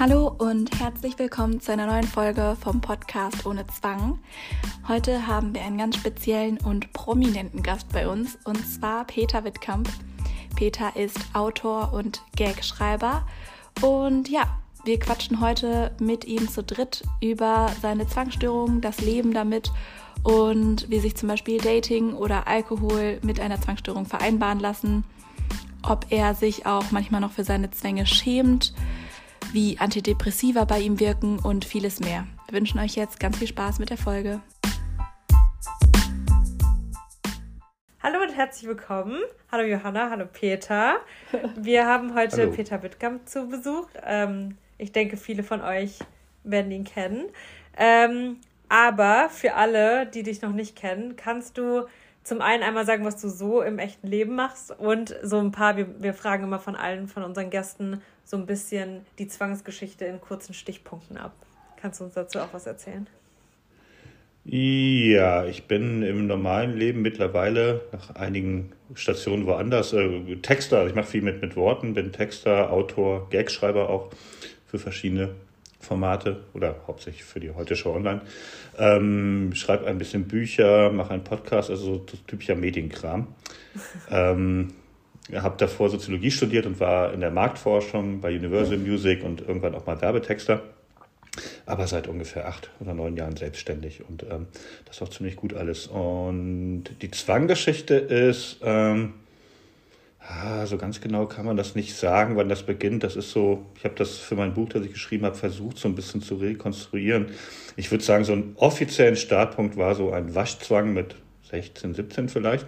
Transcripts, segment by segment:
Hallo und herzlich willkommen zu einer neuen Folge vom Podcast Ohne Zwang. Heute haben wir einen ganz speziellen und prominenten Gast bei uns und zwar Peter Wittkamp. Peter ist Autor und Gagschreiber und ja, wir quatschen heute mit ihm zu dritt über seine Zwangsstörung, das Leben damit und wie sich zum Beispiel Dating oder Alkohol mit einer Zwangsstörung vereinbaren lassen, ob er sich auch manchmal noch für seine Zwänge schämt, wie Antidepressiva bei ihm wirken und vieles mehr. Wir wünschen euch jetzt ganz viel Spaß mit der Folge. Hallo und herzlich willkommen. Hallo Johanna, hallo Peter. Wir haben heute hallo. Peter Wittkamp zu Besuch. Ähm, ich denke, viele von euch werden ihn kennen. Ähm, aber für alle, die dich noch nicht kennen, kannst du zum einen einmal sagen, was du so im echten Leben machst und so ein paar, wir, wir fragen immer von allen von unseren Gästen so ein bisschen die Zwangsgeschichte in kurzen Stichpunkten ab. Kannst du uns dazu auch was erzählen? Ja, ich bin im normalen Leben mittlerweile nach einigen Stationen woanders äh, Texter. Ich mache viel mit, mit Worten, bin Texter, Autor, Gagschreiber auch für verschiedene Formate oder hauptsächlich für die Heute Show Online. Ähm, schreibe ein bisschen Bücher, mache einen Podcast, also so typischer Medienkram. ähm, habe davor Soziologie studiert und war in der Marktforschung bei Universal Music und irgendwann auch mal Werbetexter. Aber seit ungefähr acht oder neun Jahren selbstständig und ähm, das ist auch ziemlich gut alles. Und die Zwanggeschichte ist, ähm, Ah, so ganz genau kann man das nicht sagen, wann das beginnt. Das ist so, ich habe das für mein Buch, das ich geschrieben habe, versucht, so ein bisschen zu rekonstruieren. Ich würde sagen, so ein offiziellen Startpunkt war so ein Waschzwang mit 16, 17 vielleicht.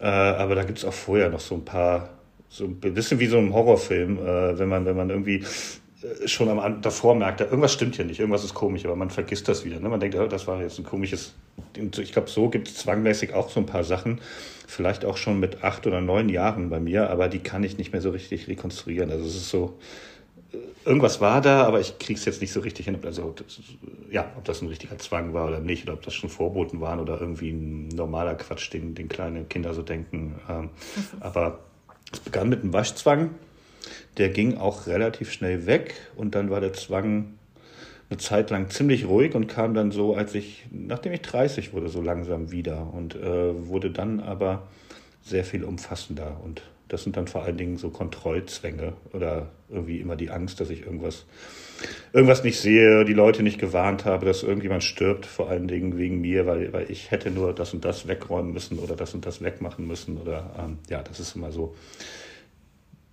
Äh, aber da gibt es auch vorher noch so ein paar, so ein bisschen wie so ein Horrorfilm, äh, wenn man, wenn man irgendwie äh, schon am, davor merkt, irgendwas stimmt hier nicht, irgendwas ist komisch, aber man vergisst das wieder. Ne? Man denkt, oh, das war jetzt ein komisches. Ich glaube, so gibt es zwangmäßig auch so ein paar Sachen vielleicht auch schon mit acht oder neun Jahren bei mir, aber die kann ich nicht mehr so richtig rekonstruieren. Also es ist so, irgendwas war da, aber ich kriege es jetzt nicht so richtig hin. Also ob das, ja, ob das ein richtiger Zwang war oder nicht, oder ob das schon Vorboten waren oder irgendwie ein normaler Quatsch, den, den kleine Kinder so denken. Ähm, aber es begann mit einem Waschzwang. Der ging auch relativ schnell weg und dann war der Zwang eine Zeit lang ziemlich ruhig und kam dann so, als ich, nachdem ich 30 wurde, so langsam wieder und äh, wurde dann aber sehr viel umfassender. Und das sind dann vor allen Dingen so Kontrollzwänge oder irgendwie immer die Angst, dass ich irgendwas, irgendwas nicht sehe, die Leute nicht gewarnt habe, dass irgendjemand stirbt, vor allen Dingen wegen mir, weil, weil ich hätte nur das und das wegräumen müssen oder das und das wegmachen müssen. Oder ähm, ja, das ist immer so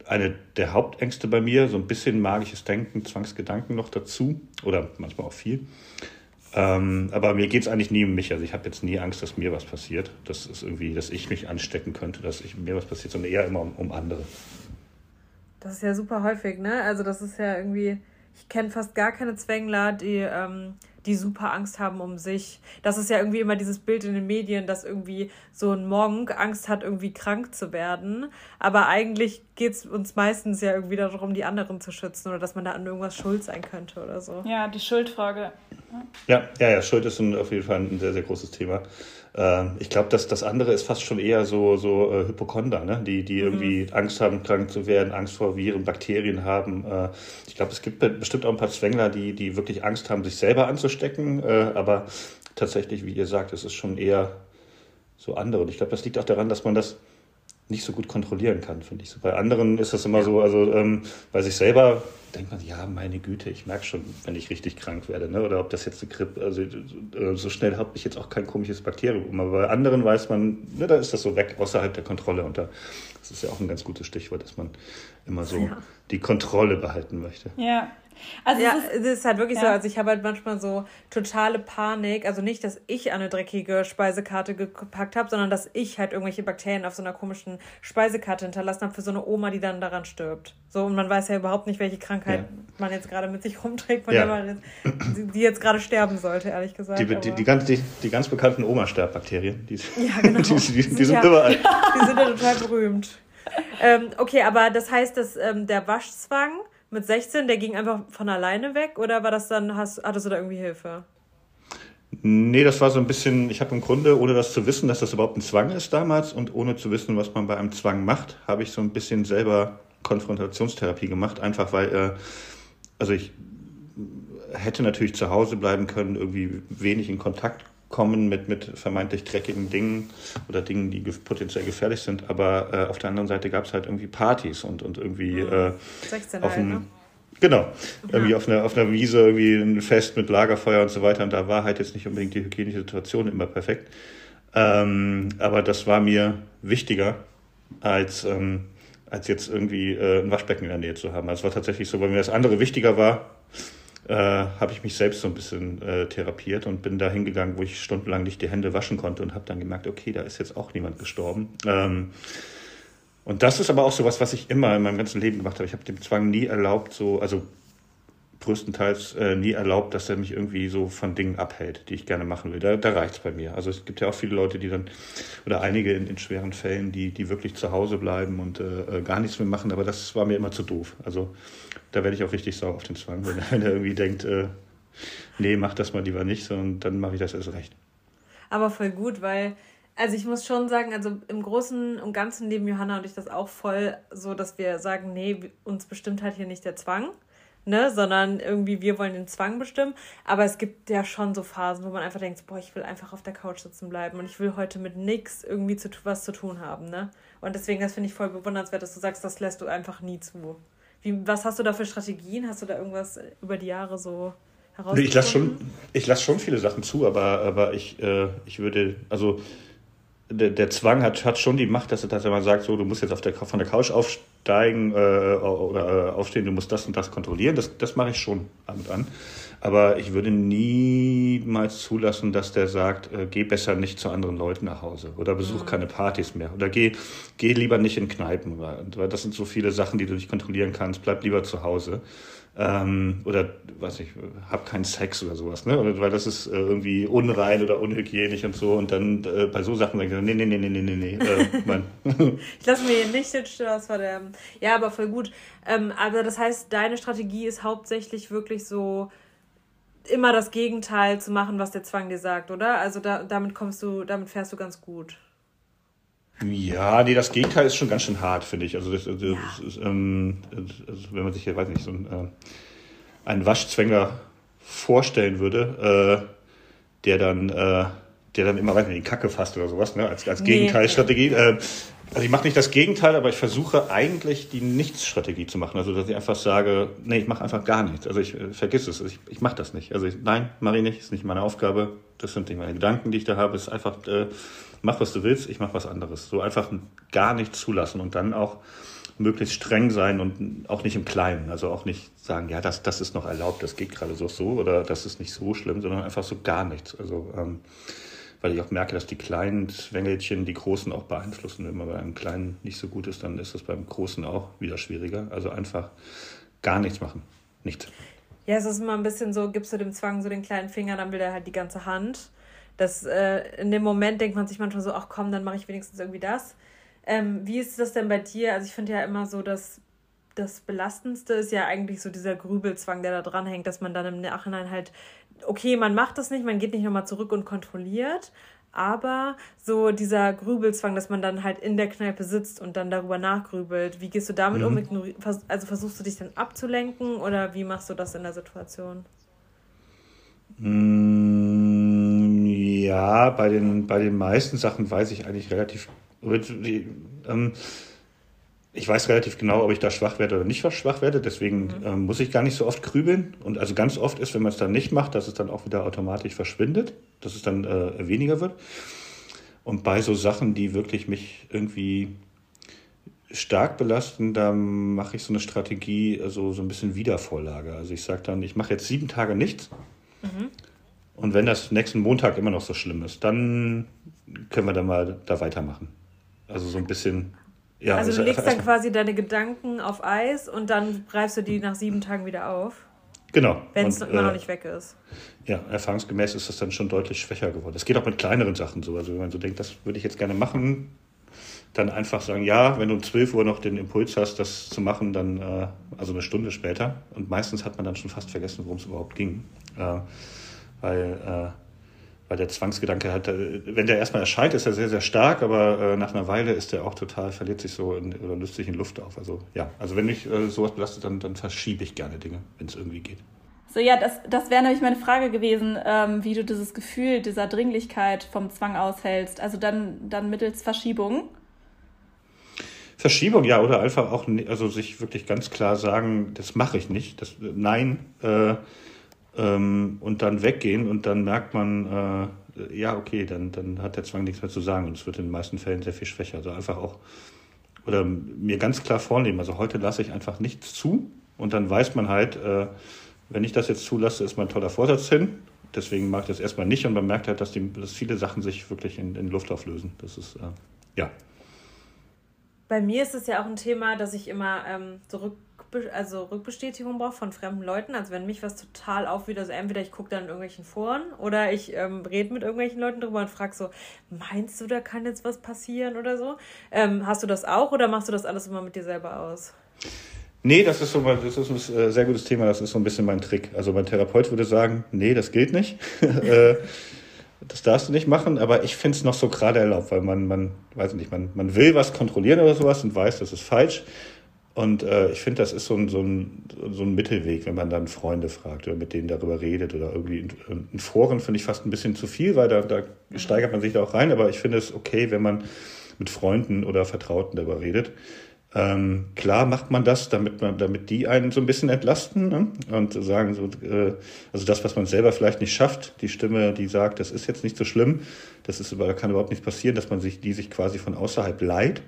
eine der Hauptängste bei mir, so ein bisschen magisches Denken, Zwangsgedanken noch dazu oder manchmal auch viel. Ähm, aber mir geht es eigentlich nie um mich. Also ich habe jetzt nie Angst, dass mir was passiert. Das ist irgendwie, dass ich mich anstecken könnte, dass ich, mir was passiert, sondern eher immer um, um andere. Das ist ja super häufig, ne? Also das ist ja irgendwie, ich kenne fast gar keine Zwängler, die ähm, die super Angst haben um sich. Das ist ja irgendwie immer dieses Bild in den Medien, dass irgendwie so ein Monk Angst hat, irgendwie krank zu werden. Aber eigentlich geht es uns meistens ja irgendwie darum, die anderen zu schützen oder dass man da an irgendwas schuld sein könnte oder so. Ja, die Schuldfrage. Ja, ja, ja, Schuld ist ein, auf jeden Fall ein sehr, sehr großes Thema. Ähm, ich glaube, dass das andere ist fast schon eher so, so äh, Hypochonder, ne? die, die mhm. irgendwie Angst haben, krank zu werden, Angst vor Viren, Bakterien haben. Äh, ich glaube, es gibt bestimmt auch ein paar Zwängler, die, die wirklich Angst haben, sich selber anzustecken. Äh, aber tatsächlich, wie ihr sagt, es ist schon eher so andere. Und ich glaube, das liegt auch daran, dass man das nicht so gut kontrollieren kann, finde ich. So bei anderen ist das immer so, also ähm, bei sich selber denkt man, ja, meine Güte, ich merke schon, wenn ich richtig krank werde, ne? oder ob das jetzt eine Grippe, also äh, so schnell habe ich jetzt auch kein komisches Bakterium. Aber bei anderen weiß man, ne, da ist das so weg, außerhalb der Kontrolle. Und da, das ist ja auch ein ganz gutes Stichwort, dass man immer so ja. die Kontrolle behalten möchte. Ja, also ja, es ist, es ist halt wirklich ja. so, also ich habe halt manchmal so totale Panik, also nicht, dass ich eine dreckige Speisekarte gepackt habe, sondern dass ich halt irgendwelche Bakterien auf so einer komischen Speisekarte hinterlassen habe für so eine Oma, die dann daran stirbt. So, und man weiß ja überhaupt nicht, welche Krankheit ja. man jetzt gerade mit sich rumträgt, von der man jetzt, die jetzt gerade sterben sollte, ehrlich gesagt. Die, die, die, ganz, die, die ganz bekannten Oma-Sterbbakterien, die, ja, genau. die, die, die, sind überall. Die sind ja total berühmt. ähm, okay, aber das heißt, dass ähm, der Waschzwang mit 16, der ging einfach von alleine weg oder war das dann, hast, hattest du da irgendwie Hilfe? Nee, das war so ein bisschen, ich habe im Grunde, ohne das zu wissen, dass das überhaupt ein Zwang ist damals und ohne zu wissen, was man bei einem Zwang macht, habe ich so ein bisschen selber Konfrontationstherapie gemacht, einfach weil äh, also ich hätte natürlich zu Hause bleiben können, irgendwie wenig in Kontakt kommen mit, mit vermeintlich dreckigen Dingen oder Dingen, die potenziell gefährlich sind. Aber äh, auf der anderen Seite gab es halt irgendwie Partys und, und irgendwie mhm. äh, 16 auf halt, ne? Genau, irgendwie auf einer, auf einer Wiese, irgendwie ein Fest mit Lagerfeuer und so weiter. Und da war halt jetzt nicht unbedingt die hygienische Situation immer perfekt. Ähm, aber das war mir wichtiger, als, ähm, als jetzt irgendwie äh, ein Waschbecken in der Nähe zu haben. Also es war tatsächlich so, weil mir das andere wichtiger war, äh, habe ich mich selbst so ein bisschen äh, therapiert und bin da hingegangen, wo ich stundenlang nicht die Hände waschen konnte und habe dann gemerkt, okay, da ist jetzt auch niemand gestorben. Ähm, und das ist aber auch so was, was ich immer in meinem ganzen Leben gemacht habe. Ich habe dem Zwang nie erlaubt, so, also größtenteils äh, nie erlaubt, dass er mich irgendwie so von Dingen abhält, die ich gerne machen will. Da, da reicht es bei mir. Also es gibt ja auch viele Leute, die dann, oder einige in, in schweren Fällen, die, die wirklich zu Hause bleiben und äh, äh gar nichts mehr machen, aber das war mir immer zu doof. Also da werde ich auch richtig sauer auf den Zwang, wenn, wenn er irgendwie denkt, äh, nee, mach das mal lieber nicht, sondern dann mache ich das erst recht. Aber voll gut, weil, also ich muss schon sagen, also im Großen und Ganzen leben Johanna und ich das auch voll so, dass wir sagen, nee, uns bestimmt halt hier nicht der Zwang. Ne, sondern irgendwie wir wollen den Zwang bestimmen. Aber es gibt ja schon so Phasen, wo man einfach denkt, boah, ich will einfach auf der Couch sitzen bleiben und ich will heute mit nichts irgendwie zu, was zu tun haben. Ne? Und deswegen, das finde ich voll bewundernswert, dass du sagst, das lässt du einfach nie zu. Wie, was hast du da für Strategien? Hast du da irgendwas über die Jahre so herausgefunden? Ich lasse schon, lass schon viele Sachen zu, aber, aber ich, äh, ich würde, also der, der Zwang hat, hat schon die Macht, dass er, dass er mal sagt, so, du musst jetzt auf der, von der Couch aufsteigen äh, oder äh, aufstehen, du musst das und das kontrollieren. Das, das mache ich schon ab und an. Aber ich würde niemals zulassen, dass der sagt, äh, geh besser nicht zu anderen Leuten nach Hause oder besuch mhm. keine Partys mehr oder geh, geh lieber nicht in Kneipen, weil das sind so viele Sachen, die du nicht kontrollieren kannst. Bleib lieber zu Hause. Ähm, oder weiß ich, hab keinen Sex oder sowas, ne? Oder, weil das ist äh, irgendwie unrein oder unhygienisch und so. Und dann äh, bei so Sachen denke ich, nee, nee, nee, nee, nee, nee, nee. Äh, ich lasse mir hier nicht den Störers verderben. Ja, aber voll gut. Ähm, aber das heißt, deine Strategie ist hauptsächlich wirklich so, immer das Gegenteil zu machen, was der Zwang dir sagt, oder? Also da, damit kommst du, damit fährst du ganz gut. Ja, nee, das Gegenteil ist schon ganz schön hart, finde ich. Also, das, das, ja. ist, ähm, also wenn man sich hier, weiß nicht, so ein, äh, einen Waschzwängler vorstellen würde, äh, der dann, äh, der dann immer weiter in die Kacke fasst oder sowas, ne, als, als nee. Gegenteilstrategie. Äh, also ich mache nicht das Gegenteil, aber ich versuche eigentlich die Nichtsstrategie zu machen. Also dass ich einfach sage, nee, ich mache einfach gar nichts. Also ich äh, vergiss es, ich, ich mache das nicht. Also ich, nein, mache ich nicht, ist nicht meine Aufgabe. Das sind nicht meine Gedanken, die ich da habe. Es ist einfach, äh, mach was du willst, ich mache was anderes. So einfach gar nichts zulassen und dann auch möglichst streng sein und auch nicht im Kleinen. Also auch nicht sagen, ja, das, das ist noch erlaubt, das geht gerade so so oder das ist nicht so schlimm, sondern einfach so gar nichts. Also ähm, weil ich auch merke, dass die kleinen Zwängelchen die Großen auch beeinflussen. Wenn man bei einem Kleinen nicht so gut ist, dann ist das beim Großen auch wieder schwieriger. Also einfach gar nichts machen. Nichts. Ja, es ist immer ein bisschen so, gibst du dem Zwang so den kleinen Finger, dann will er halt die ganze Hand. Das, äh, in dem Moment denkt man sich manchmal so, ach komm, dann mache ich wenigstens irgendwie das. Ähm, wie ist das denn bei dir? Also ich finde ja immer so, dass das Belastendste ist ja eigentlich so dieser Grübelzwang, der da dran hängt, dass man dann im Nachhinein halt okay, man macht das nicht, man geht nicht nochmal zurück und kontrolliert, aber so dieser Grübelzwang, dass man dann halt in der Kneipe sitzt und dann darüber nachgrübelt, wie gehst du damit mhm. um? Also versuchst du dich dann abzulenken oder wie machst du das in der Situation? Mm, ja, bei den, bei den meisten Sachen weiß ich eigentlich relativ. Ähm, ich weiß relativ genau, ob ich da schwach werde oder nicht schwach werde. Deswegen mhm. ähm, muss ich gar nicht so oft grübeln. Und also ganz oft ist, wenn man es dann nicht macht, dass es dann auch wieder automatisch verschwindet, dass es dann äh, weniger wird. Und bei so Sachen, die wirklich mich irgendwie stark belasten, da mache ich so eine Strategie, also so ein bisschen Wiedervorlage. Also ich sage dann, ich mache jetzt sieben Tage nichts. Mhm. Und wenn das nächsten Montag immer noch so schlimm ist, dann können wir da mal da weitermachen. Also so ein bisschen ja, also du legst dann quasi deine Gedanken auf Eis und dann greifst du die nach sieben Tagen wieder auf. Genau. Wenn es immer äh, noch nicht weg ist. Ja, erfahrungsgemäß ist das dann schon deutlich schwächer geworden. Es geht auch mit kleineren Sachen so. Also wenn man so denkt, das würde ich jetzt gerne machen, dann einfach sagen, ja, wenn du um 12 Uhr noch den Impuls hast, das zu machen, dann äh, also eine Stunde später. Und meistens hat man dann schon fast vergessen, worum es überhaupt ging. Äh, weil äh, weil der Zwangsgedanke hat, äh, wenn der erstmal erscheint, ist er sehr, sehr stark, aber äh, nach einer Weile ist er auch total, verliert sich so in, oder löst sich in Luft auf. Also ja, also wenn mich äh, sowas belastet, dann, dann verschiebe ich gerne Dinge, wenn es irgendwie geht. So, ja, das, das wäre nämlich meine Frage gewesen, ähm, wie du dieses Gefühl dieser Dringlichkeit vom Zwang aushältst. Also dann, dann mittels Verschiebung. Verschiebung, ja, oder einfach auch, also sich wirklich ganz klar sagen, das mache ich nicht, das, nein, äh, ähm, und dann weggehen und dann merkt man, äh, ja, okay, dann, dann hat der Zwang nichts mehr zu sagen und es wird in den meisten Fällen sehr viel schwächer. Also einfach auch, oder mir ganz klar vornehmen, also heute lasse ich einfach nichts zu und dann weiß man halt, äh, wenn ich das jetzt zulasse, ist mein toller Vorsatz hin. Deswegen mache ich das erstmal nicht und man merkt halt, dass, die, dass viele Sachen sich wirklich in, in Luft auflösen. Das ist, äh, ja. Bei mir ist es ja auch ein Thema, dass ich immer ähm, so also Rückbestätigung brauche von fremden Leuten. Also wenn mich was total aufwühlt, also entweder ich gucke dann in irgendwelchen Foren oder ich ähm, rede mit irgendwelchen Leuten drüber und frage so, meinst du, da kann jetzt was passieren oder so? Ähm, hast du das auch oder machst du das alles immer mit dir selber aus? Nee, das ist so das ist ein äh, sehr gutes Thema, das ist so ein bisschen mein Trick. Also mein Therapeut würde sagen, nee, das gilt nicht. Äh, das darfst du nicht machen, aber ich finde es noch so gerade erlaubt, weil man, man, weiß nicht, man, man will was kontrollieren oder sowas und weiß, das ist falsch. Und äh, ich finde, das ist so ein, so, ein, so ein Mittelweg, wenn man dann Freunde fragt oder mit denen darüber redet oder irgendwie in, in Foren finde ich fast ein bisschen zu viel, weil da, da steigert man sich da auch rein. Aber ich finde es okay, wenn man mit Freunden oder Vertrauten darüber redet. Ähm, klar macht man das, damit man, damit die einen so ein bisschen entlasten ne? und sagen so, äh, also das, was man selber vielleicht nicht schafft, die Stimme, die sagt, das ist jetzt nicht so schlimm, das ist, da kann überhaupt nichts passieren, dass man sich, die sich quasi von außerhalb leiht.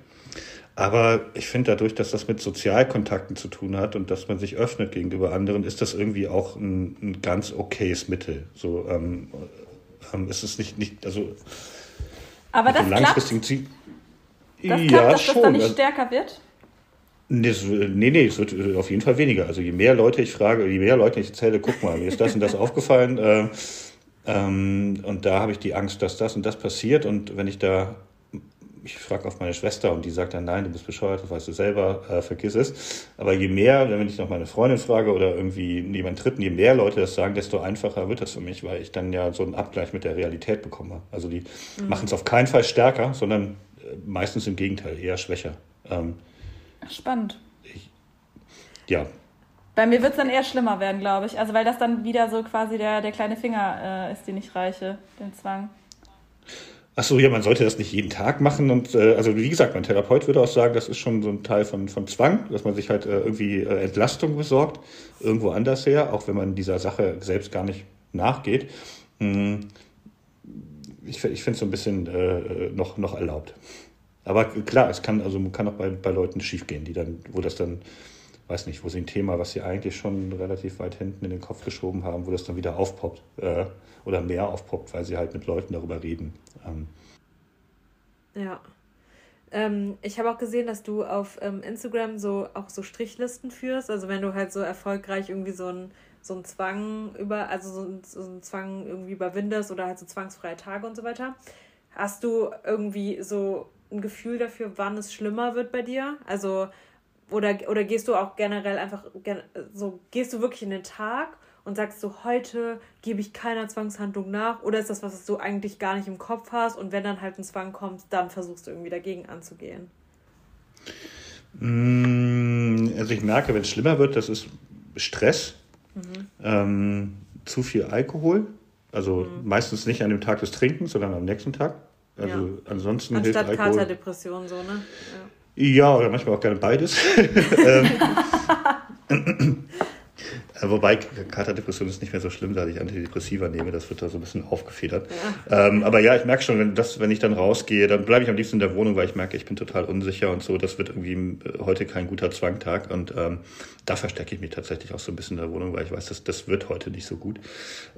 Aber ich finde dadurch, dass das mit Sozialkontakten zu tun hat und dass man sich öffnet gegenüber anderen, ist das irgendwie auch ein, ein ganz okayes Mittel. So ähm, ähm, ist es nicht, nicht also aber das langfristigen Ziel. Das klappt, ja, dass schon. das dann nicht also stärker wird? Nee, nee, nee, es wird auf jeden Fall weniger. Also je mehr Leute ich frage, je mehr Leute ich erzähle, guck mal, mir ist das und das aufgefallen. Äh, ähm, und da habe ich die Angst, dass das und das passiert. Und wenn ich da ich frage auf meine Schwester und die sagt dann, nein, du bist bescheuert, das weißt du selber, äh, vergiss es. Aber je mehr, wenn ich noch meine Freundin frage oder irgendwie jemand dritten, je mehr Leute das sagen, desto einfacher wird das für mich, weil ich dann ja so einen Abgleich mit der Realität bekomme. Also die mhm. machen es auf keinen Fall stärker, sondern äh, meistens im Gegenteil, eher schwächer. Ähm, Spannend. Ich, ja. Bei mir wird es dann eher schlimmer werden, glaube ich. Also weil das dann wieder so quasi der, der kleine Finger äh, ist, den ich reiche, den Zwang. Ach so, ja, man sollte das nicht jeden Tag machen. Und äh, also wie gesagt, mein Therapeut würde auch sagen, das ist schon so ein Teil von, von Zwang, dass man sich halt äh, irgendwie äh, Entlastung besorgt, irgendwo anders her, auch wenn man dieser Sache selbst gar nicht nachgeht. Hm, ich, ich finde es so ein bisschen äh, noch, noch erlaubt. Aber klar, es kann also kann auch bei, bei Leuten schiefgehen, die dann, wo das dann, weiß nicht, wo sie ein Thema, was sie eigentlich schon relativ weit hinten in den Kopf geschoben haben, wo das dann wieder aufpoppt äh, oder mehr aufpoppt, weil sie halt mit Leuten darüber reden. Ähm. Ja. Ähm, ich habe auch gesehen, dass du auf ähm, Instagram so auch so Strichlisten führst. Also wenn du halt so erfolgreich irgendwie so ein so einen Zwang über, also so, ein, so einen Zwang irgendwie überwindest oder halt so zwangsfreie Tage und so weiter. Hast du irgendwie so ein Gefühl dafür, wann es schlimmer wird bei dir? Also, oder, oder gehst du auch generell einfach so, gehst du wirklich in den Tag und sagst du, heute gebe ich keiner Zwangshandlung nach? Oder ist das was, was du eigentlich gar nicht im Kopf hast und wenn dann halt ein Zwang kommt, dann versuchst du irgendwie dagegen anzugehen? Mm, also ich merke, wenn es schlimmer wird, das ist Stress, mhm. ähm, zu viel Alkohol, also mhm. meistens nicht an dem Tag des Trinkens, sondern am nächsten Tag. Also ja. ansonsten Anstatt hilft Alkohol. Katerdepression so, ne? Ja. Ja, oder manchmal auch gerne beides. Ähm, Äh, wobei Katerdepression ist nicht mehr so schlimm, da ich Antidepressiva nehme. Das wird da so ein bisschen aufgefedert. Ja. Ähm, aber ja, ich merke schon, wenn, das, wenn ich dann rausgehe, dann bleibe ich am liebsten in der Wohnung, weil ich merke, ich bin total unsicher und so. Das wird irgendwie äh, heute kein guter Zwangtag. Und ähm, da verstecke ich mich tatsächlich auch so ein bisschen in der Wohnung, weil ich weiß, das, das wird heute nicht so gut.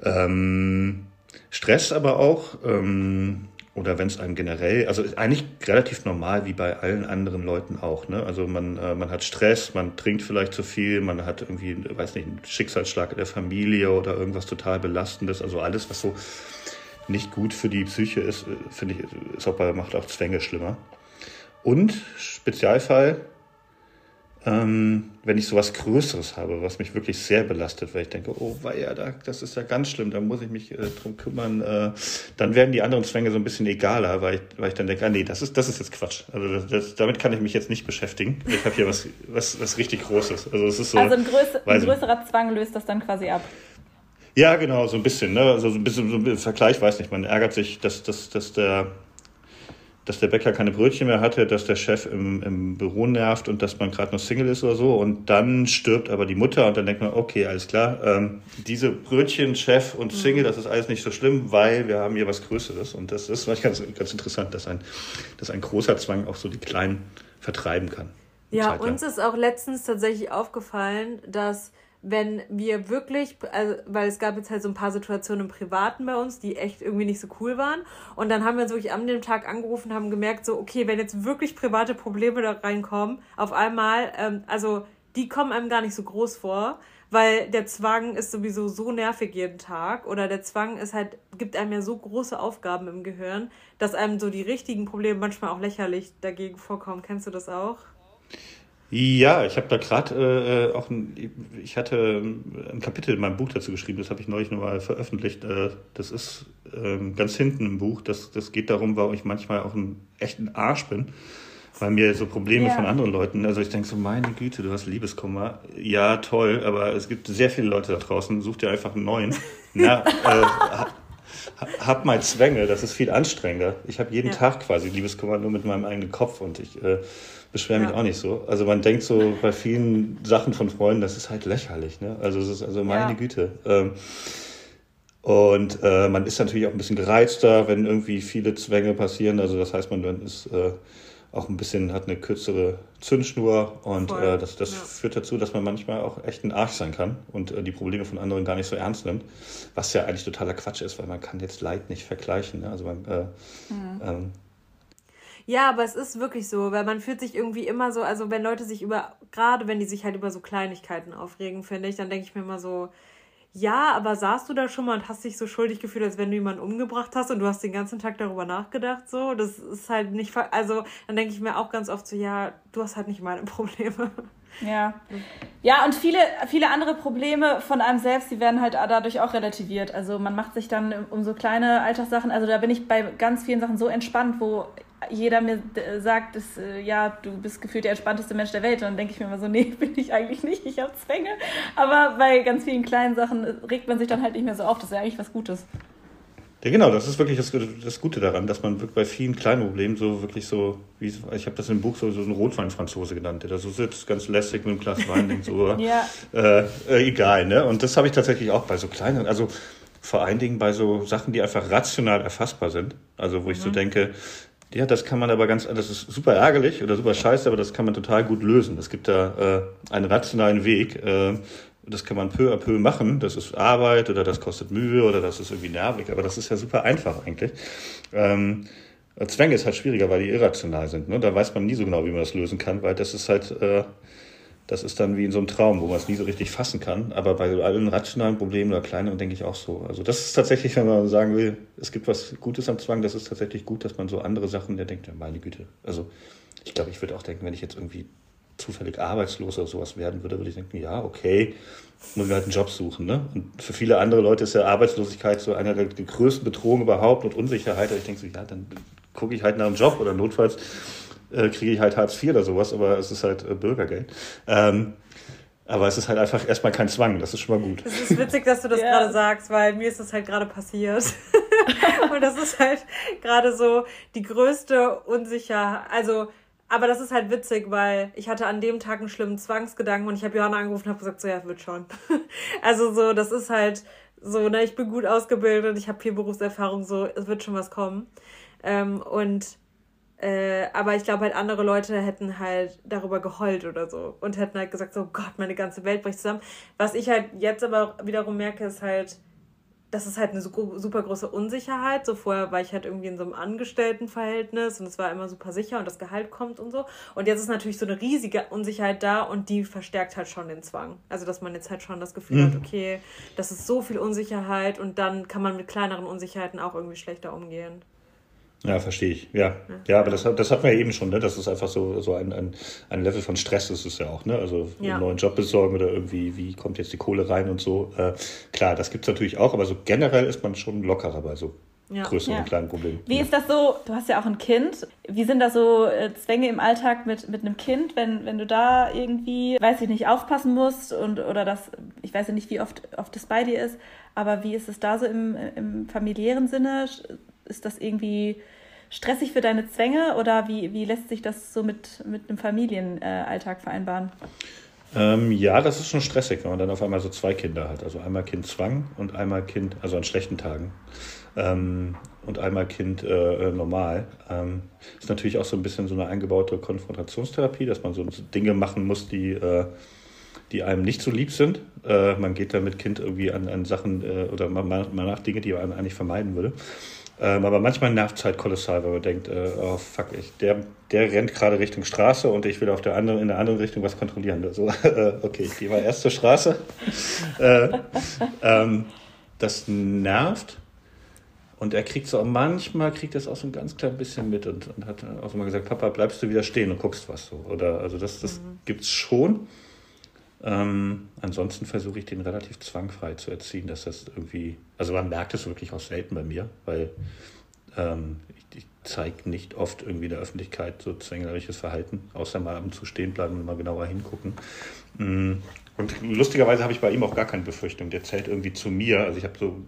Ähm, Stress aber auch. Ähm, oder wenn es einem generell, also eigentlich relativ normal wie bei allen anderen Leuten auch. Ne? Also man, äh, man hat Stress, man trinkt vielleicht zu viel, man hat irgendwie, weiß nicht, einen Schicksalsschlag in der Familie oder irgendwas total Belastendes. Also alles, was so nicht gut für die Psyche ist, äh, finde ich, ist auch bei, macht auch Zwänge schlimmer. Und Spezialfall, ähm, wenn ich sowas Größeres habe, was mich wirklich sehr belastet, weil ich denke, oh weia, da, das ist ja ganz schlimm, da muss ich mich äh, drum kümmern, äh, dann werden die anderen Zwänge so ein bisschen egaler, weil ich, weil ich dann denke, ah nee, das ist, das ist jetzt Quatsch. Also das, das, damit kann ich mich jetzt nicht beschäftigen. Ich habe hier was, was, was richtig Großes. Also, es ist so, also ein, größ ein größerer Zwang löst das dann quasi ab. Ja, genau, so ein bisschen. Ne? Also so ein bisschen so ein Vergleich, weiß nicht. Man ärgert sich, dass, dass, dass der dass der Bäcker keine Brötchen mehr hatte, dass der Chef im, im Büro nervt und dass man gerade noch Single ist oder so. Und dann stirbt aber die Mutter und dann denkt man, okay, alles klar, ähm, diese Brötchen, Chef und Single, das ist alles nicht so schlimm, weil wir haben hier was Größeres. Und das ist ganz, ganz interessant, dass ein, dass ein großer Zwang auch so die Kleinen vertreiben kann. Ja, uns ist auch letztens tatsächlich aufgefallen, dass wenn wir wirklich, also, weil es gab jetzt halt so ein paar Situationen im Privaten bei uns, die echt irgendwie nicht so cool waren. Und dann haben wir uns wirklich an dem Tag angerufen, haben gemerkt, so, okay, wenn jetzt wirklich private Probleme da reinkommen, auf einmal, ähm, also die kommen einem gar nicht so groß vor, weil der Zwang ist sowieso so nervig jeden Tag oder der Zwang ist halt, gibt einem ja so große Aufgaben im Gehirn, dass einem so die richtigen Probleme manchmal auch lächerlich dagegen vorkommen. Kennst du das auch? Ja, ich habe da gerade äh, auch ein, ich hatte ein Kapitel in meinem Buch dazu geschrieben, das habe ich neulich nochmal veröffentlicht. Äh, das ist äh, ganz hinten im Buch. Das, das geht darum, warum ich manchmal auch ein echten Arsch bin, weil mir so Probleme ja. von anderen Leuten, also ich denke so, meine Güte, du hast Liebeskummer. Ja, toll, aber es gibt sehr viele Leute da draußen, such dir einfach einen neuen. Na, äh, hab mal Zwänge, das ist viel anstrengender. Ich habe jeden ja. Tag quasi Liebeskummer nur mit meinem eigenen Kopf und ich äh, beschwere mich ja. auch nicht so. Also man denkt so bei vielen Sachen von Freunden, das ist halt lächerlich. Ne? Also es ist also meine ja. Güte. Ähm, und äh, man ist natürlich auch ein bisschen gereizter, wenn irgendwie viele Zwänge passieren. Also das heißt, man ist äh, auch ein bisschen, hat eine kürzere Zündschnur und äh, das, das ja. führt dazu, dass man manchmal auch echt ein Arsch sein kann und äh, die Probleme von anderen gar nicht so ernst nimmt. Was ja eigentlich totaler Quatsch ist, weil man kann jetzt Leid nicht vergleichen. Ne? Also man, äh, mhm. ähm, ja, aber es ist wirklich so, weil man fühlt sich irgendwie immer so, also wenn Leute sich über, gerade wenn die sich halt über so Kleinigkeiten aufregen, finde ich, dann denke ich mir immer so, ja, aber saßt du da schon mal und hast dich so schuldig gefühlt, als wenn du jemanden umgebracht hast und du hast den ganzen Tag darüber nachgedacht, so? Das ist halt nicht, also dann denke ich mir auch ganz oft so, ja, du hast halt nicht meine Probleme. Ja. Ja, und viele, viele andere Probleme von einem selbst, die werden halt dadurch auch relativiert. Also man macht sich dann um so kleine Alltagssachen, also da bin ich bei ganz vielen Sachen so entspannt, wo jeder mir äh, sagt, dass, äh, ja, du bist gefühlt der entspannteste Mensch der Welt. Und dann denke ich mir immer so, nee, bin ich eigentlich nicht, ich habe Zwänge. Aber bei ganz vielen kleinen Sachen regt man sich dann halt nicht mehr so auf. Das ist ja eigentlich was Gutes. Ja, genau, das ist wirklich das, das Gute daran, dass man wirklich bei vielen kleinen Problemen so wirklich so, wie ich habe das im Buch so, so einen Rotwein-Franzose genannt, der da so sitzt, ganz lässig mit einem Glas Wein, denkt so, ja. äh, äh, egal, ne? Und das habe ich tatsächlich auch bei so kleinen, also vor allen Dingen bei so Sachen, die einfach rational erfassbar sind. Also wo ich mhm. so denke, ja, das kann man aber ganz, das ist super ärgerlich oder super scheiße, aber das kann man total gut lösen. Es gibt da äh, einen rationalen Weg. Äh, das kann man peu à peu machen. Das ist Arbeit oder das kostet Mühe oder das ist irgendwie nervig, aber das ist ja super einfach eigentlich. Ähm, Zwänge ist halt schwieriger, weil die irrational sind. Ne? Da weiß man nie so genau, wie man das lösen kann, weil das ist halt äh, das ist dann wie in so einem Traum, wo man es nie so richtig fassen kann. Aber bei allen rationalen Problemen oder kleineren denke ich auch so. Also das ist tatsächlich, wenn man sagen will, es gibt was Gutes am Zwang, das ist tatsächlich gut, dass man so andere Sachen, der denkt, ja, meine Güte. Also ich glaube, ich würde auch denken, wenn ich jetzt irgendwie zufällig arbeitslos oder sowas werden würde, würde ich denken, ja, okay, muss ich halt einen Job suchen. Ne? Und für viele andere Leute ist ja Arbeitslosigkeit so einer der größten Bedrohungen überhaupt und Unsicherheit. Und ich denke so, ja, dann gucke ich halt nach einem Job oder notfalls äh, kriege ich halt Hartz IV oder sowas, aber es ist halt äh, Bürgergeld. Ähm, aber es ist halt einfach erstmal kein Zwang, das ist schon mal gut. Es ist witzig, dass du das ja. gerade sagst, weil mir ist das halt gerade passiert. und das ist halt gerade so die größte Unsicherheit. Also, aber das ist halt witzig, weil ich hatte an dem Tag einen schlimmen Zwangsgedanken und ich habe Johanna angerufen und habe gesagt, so ja, wird schon. also so, das ist halt so, ne, ich bin gut ausgebildet, ich habe viel Berufserfahrung, so, es wird schon was kommen. Ähm, und äh, aber ich glaube halt, andere Leute hätten halt darüber geheult oder so und hätten halt gesagt, so Gott, meine ganze Welt bricht zusammen. Was ich halt jetzt aber wiederum merke, ist halt, das ist halt eine super große Unsicherheit. So vorher war ich halt irgendwie in so einem Angestelltenverhältnis und es war immer super sicher und das Gehalt kommt und so. Und jetzt ist natürlich so eine riesige Unsicherheit da und die verstärkt halt schon den Zwang. Also, dass man jetzt halt schon das Gefühl mhm. hat, okay, das ist so viel Unsicherheit und dann kann man mit kleineren Unsicherheiten auch irgendwie schlechter umgehen. Ja, verstehe ich. Ja, ja, aber das, das hatten wir ja eben schon. Ne? Das ist einfach so, so ein, ein, ein Level von Stress ist es ja auch. Ne? Also ja. einen neuen Job besorgen oder irgendwie, wie kommt jetzt die Kohle rein und so. Äh, klar, das gibt es natürlich auch, aber so generell ist man schon lockerer bei so ja. größeren ja. kleinen Problemen. Wie ist das so? Du hast ja auch ein Kind. Wie sind da so äh, Zwänge im Alltag mit, mit einem Kind, wenn, wenn du da irgendwie, weiß ich nicht, aufpassen musst und oder das, ich weiß ja nicht, wie oft, oft das bei dir ist, aber wie ist es da so im, im familiären Sinne? Ist das irgendwie stressig für deine Zwänge oder wie, wie lässt sich das so mit, mit einem Familienalltag vereinbaren? Ähm, ja, das ist schon stressig, wenn man dann auf einmal so zwei Kinder hat. Also einmal Kind Zwang und einmal Kind, also an schlechten Tagen. Ähm, und einmal Kind äh, äh normal. Ähm, ist natürlich auch so ein bisschen so eine eingebaute Konfrontationstherapie, dass man so Dinge machen muss, die, äh, die einem nicht so lieb sind. Äh, man geht dann mit Kind irgendwie an, an Sachen äh, oder man, man nach Dinge, die man eigentlich vermeiden würde. Ähm, aber manchmal nervt es halt kolossal, weil man denkt, äh, oh fuck, ich, der, der rennt gerade Richtung Straße und ich will auf der anderen, in der anderen Richtung was kontrollieren. Also, äh, okay, ich gehe mal erst zur Straße. äh, ähm, das nervt. Und er kriegt so, manchmal kriegt er es auch so ein ganz klein bisschen mit und, und hat auch mal gesagt, Papa, bleibst du wieder stehen und guckst was so. Oder also das, das mhm. gibt es schon. Ähm, ansonsten versuche ich den relativ zwangfrei zu erziehen, dass das irgendwie, also man merkt es wirklich auch selten bei mir, weil ähm, ich, ich zeige nicht oft irgendwie in der Öffentlichkeit so zwängerisches Verhalten, außer mal ab und zu stehen bleiben und mal genauer hingucken. Mm, und lustigerweise habe ich bei ihm auch gar keine Befürchtung. Der zählt irgendwie zu mir. Also ich habe so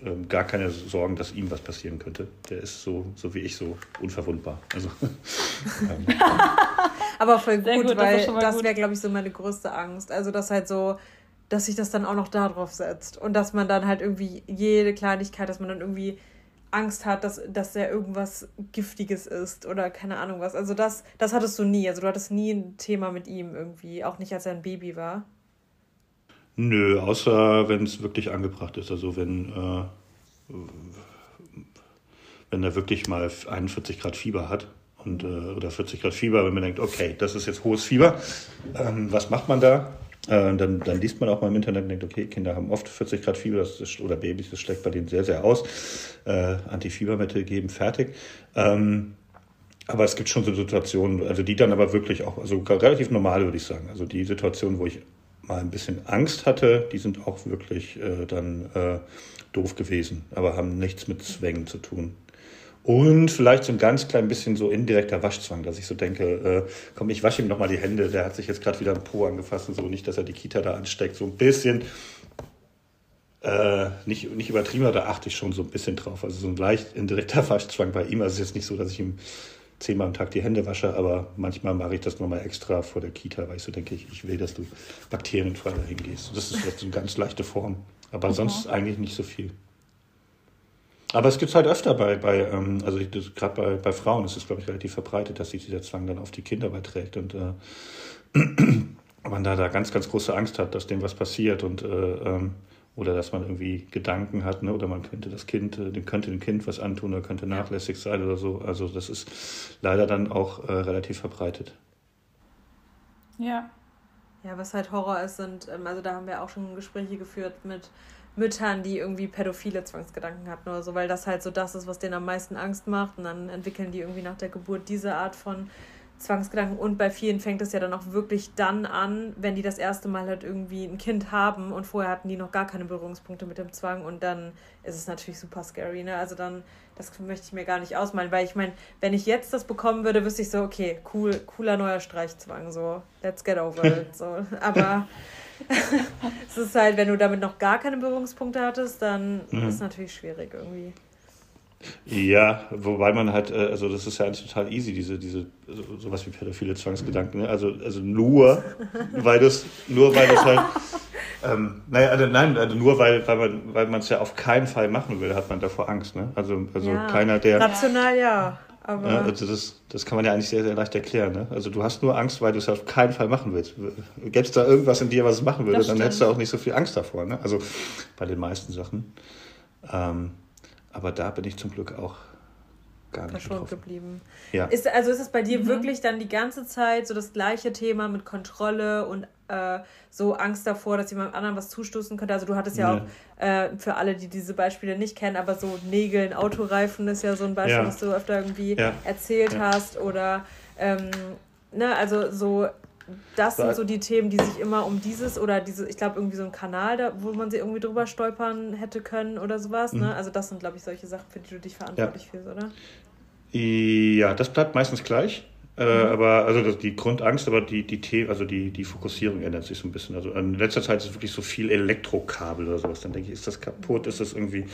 äh, äh, gar keine Sorgen, dass ihm was passieren könnte. Der ist so, so wie ich, so unverwundbar. Also, ähm, Aber voll gut, gut weil das, das wäre, glaube ich, so meine größte Angst. Also, dass halt so, dass sich das dann auch noch da drauf setzt. Und dass man dann halt irgendwie jede Kleinigkeit, dass man dann irgendwie Angst hat, dass, dass er irgendwas Giftiges ist oder keine Ahnung was. Also das, das hattest du nie. Also du hattest nie ein Thema mit ihm irgendwie, auch nicht als er ein Baby war. Nö, außer wenn es wirklich angebracht ist. Also wenn, äh, wenn er wirklich mal 41 Grad Fieber hat und, äh, oder 40 Grad Fieber, wenn man denkt, okay, das ist jetzt hohes Fieber, ähm, was macht man da? Äh, dann, dann liest man auch mal im Internet und denkt, okay, Kinder haben oft 40 Grad Fieber das ist, oder Babys, das schlägt bei denen sehr, sehr aus. Äh, Antifiebermittel geben, fertig. Ähm, aber es gibt schon so Situationen, also die dann aber wirklich auch, also relativ normal würde ich sagen. Also die Situationen, wo ich mal ein bisschen Angst hatte, die sind auch wirklich äh, dann äh, doof gewesen, aber haben nichts mit Zwängen zu tun. Und vielleicht so ein ganz klein bisschen so indirekter Waschzwang, dass ich so denke, äh, komm, ich wasche ihm nochmal die Hände, der hat sich jetzt gerade wieder ein Po angefasst und so, nicht, dass er die Kita da ansteckt. So ein bisschen, äh, nicht, nicht übertrieben, da achte ich schon so ein bisschen drauf. Also so ein leicht indirekter Waschzwang bei ihm. Also es ist jetzt nicht so, dass ich ihm zehnmal am Tag die Hände wasche, aber manchmal mache ich das nochmal extra vor der Kita, weil ich so denke, ich, ich will, dass du bakterienfrei dahin gehst. Das ist jetzt eine ganz leichte Form. Aber mhm. sonst eigentlich nicht so viel. Aber es gibt es halt öfter bei, bei ähm, also gerade bei, bei Frauen ist es, glaube ich, relativ verbreitet, dass sich dieser Zwang dann auf die Kinder überträgt und äh, man da, da ganz, ganz große Angst hat, dass dem was passiert und äh, ähm, oder dass man irgendwie Gedanken hat, ne? oder man könnte das Kind, äh, dem könnte dem Kind was antun oder könnte nachlässig sein oder so. Also das ist leider dann auch äh, relativ verbreitet. Ja. Ja, was halt Horror ist, sind, ähm, also da haben wir auch schon Gespräche geführt mit Müttern, die irgendwie pädophile Zwangsgedanken hatten oder so, weil das halt so das ist, was denen am meisten Angst macht. Und dann entwickeln die irgendwie nach der Geburt diese Art von Zwangsgedanken. Und bei vielen fängt es ja dann auch wirklich dann an, wenn die das erste Mal halt irgendwie ein Kind haben und vorher hatten die noch gar keine Berührungspunkte mit dem Zwang und dann ist es natürlich super scary, ne? Also dann, das möchte ich mir gar nicht ausmalen, weil ich meine, wenn ich jetzt das bekommen würde, wüsste ich so, okay, cool, cooler neuer Streichzwang, so, let's get over it, so. Aber es ist halt, wenn du damit noch gar keine Berührungspunkte hattest, dann mhm. ist es natürlich schwierig irgendwie. Ja, wobei man halt, äh, also das ist ja eigentlich total easy, diese, diese, sowas wie pädophile Zwangsgedanken. Ne? Also, also nur, weil das, nur weil das halt, ähm, naja, also nein, also nur weil, weil man, weil man es ja auf keinen Fall machen will, hat man davor Angst, ne? Also, also ja. keiner, der. Rational ja. Aber ja, also das, das kann man ja eigentlich sehr, sehr leicht erklären. Ne? Also du hast nur Angst, weil du es auf keinen Fall machen willst. Gäbe es da irgendwas in dir, was es machen würde, dann hättest du auch nicht so viel Angst davor. Ne? Also bei den meisten Sachen. Ähm, aber da bin ich zum Glück auch gar nicht verschont geblieben. Ja. Ist, also ist es bei dir mhm. wirklich dann die ganze Zeit so das gleiche Thema mit Kontrolle und äh, so Angst davor, dass jemand anderen was zustoßen könnte. Also du hattest ja, ja. auch, äh, für alle, die diese Beispiele nicht kennen, aber so Nägeln, Autoreifen ist ja so ein Beispiel, ja. was du öfter irgendwie ja. erzählt hast. Oder, ähm, ne, also so das sind so die Themen, die sich immer um dieses oder diese, ich glaube, irgendwie so ein Kanal, da, wo man sie irgendwie drüber stolpern hätte können oder sowas. Ne? Mhm. Ne? Also das sind, glaube ich, solche Sachen, für die du dich verantwortlich ja. fühlst, oder? Ja, das bleibt meistens gleich. Äh, mhm. aber also die Grundangst, aber die, die The also die, die Fokussierung ändert sich so ein bisschen. Also in letzter Zeit ist es wirklich so viel Elektrokabel oder sowas. Dann denke ich, ist das kaputt? Ist das irgendwie,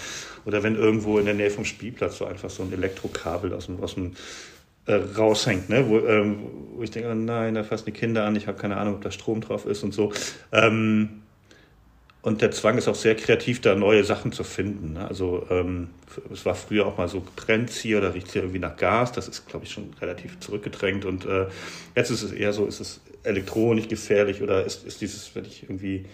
oder wenn irgendwo in der Nähe vom Spielplatz so einfach so ein Elektrokabel aus dem, aus dem äh, raushängt, ne? wo, ähm, wo ich denke, oh nein, da fassen die Kinder an, ich habe keine Ahnung, ob da Strom drauf ist und so. Ähm, und der Zwang ist auch sehr kreativ, da neue Sachen zu finden. Ne? Also ähm, es war früher auch mal so, brennt hier oder riecht hier irgendwie nach Gas. Das ist, glaube ich, schon relativ zurückgedrängt. Und äh, jetzt ist es eher so, ist es elektronisch gefährlich oder ist, ist dieses, wenn ich irgendwie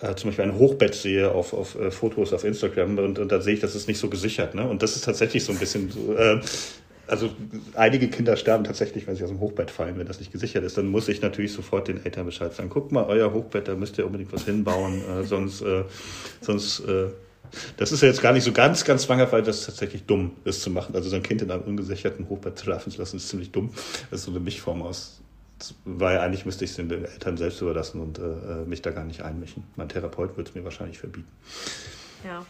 äh, zum Beispiel ein Hochbett sehe auf, auf äh, Fotos auf Instagram und, und da sehe ich, das ist nicht so gesichert. Ne? Und das ist tatsächlich so ein bisschen so, äh, also einige Kinder sterben tatsächlich, wenn sie aus dem Hochbett fallen, wenn das nicht gesichert ist. Dann muss ich natürlich sofort den Eltern Bescheid sagen. Guckt mal, euer Hochbett, da müsst ihr unbedingt was hinbauen, äh, sonst, äh, sonst äh, das ist ja jetzt gar nicht so ganz, ganz zwanghaft, weil das tatsächlich dumm ist zu machen. Also so ein Kind in einem ungesicherten Hochbett schlafen zu lassen, ist ziemlich dumm. Das ist so eine Mischform aus, weil eigentlich müsste ich es den Eltern selbst überlassen und äh, äh, mich da gar nicht einmischen. Mein Therapeut würde es mir wahrscheinlich verbieten. Ja.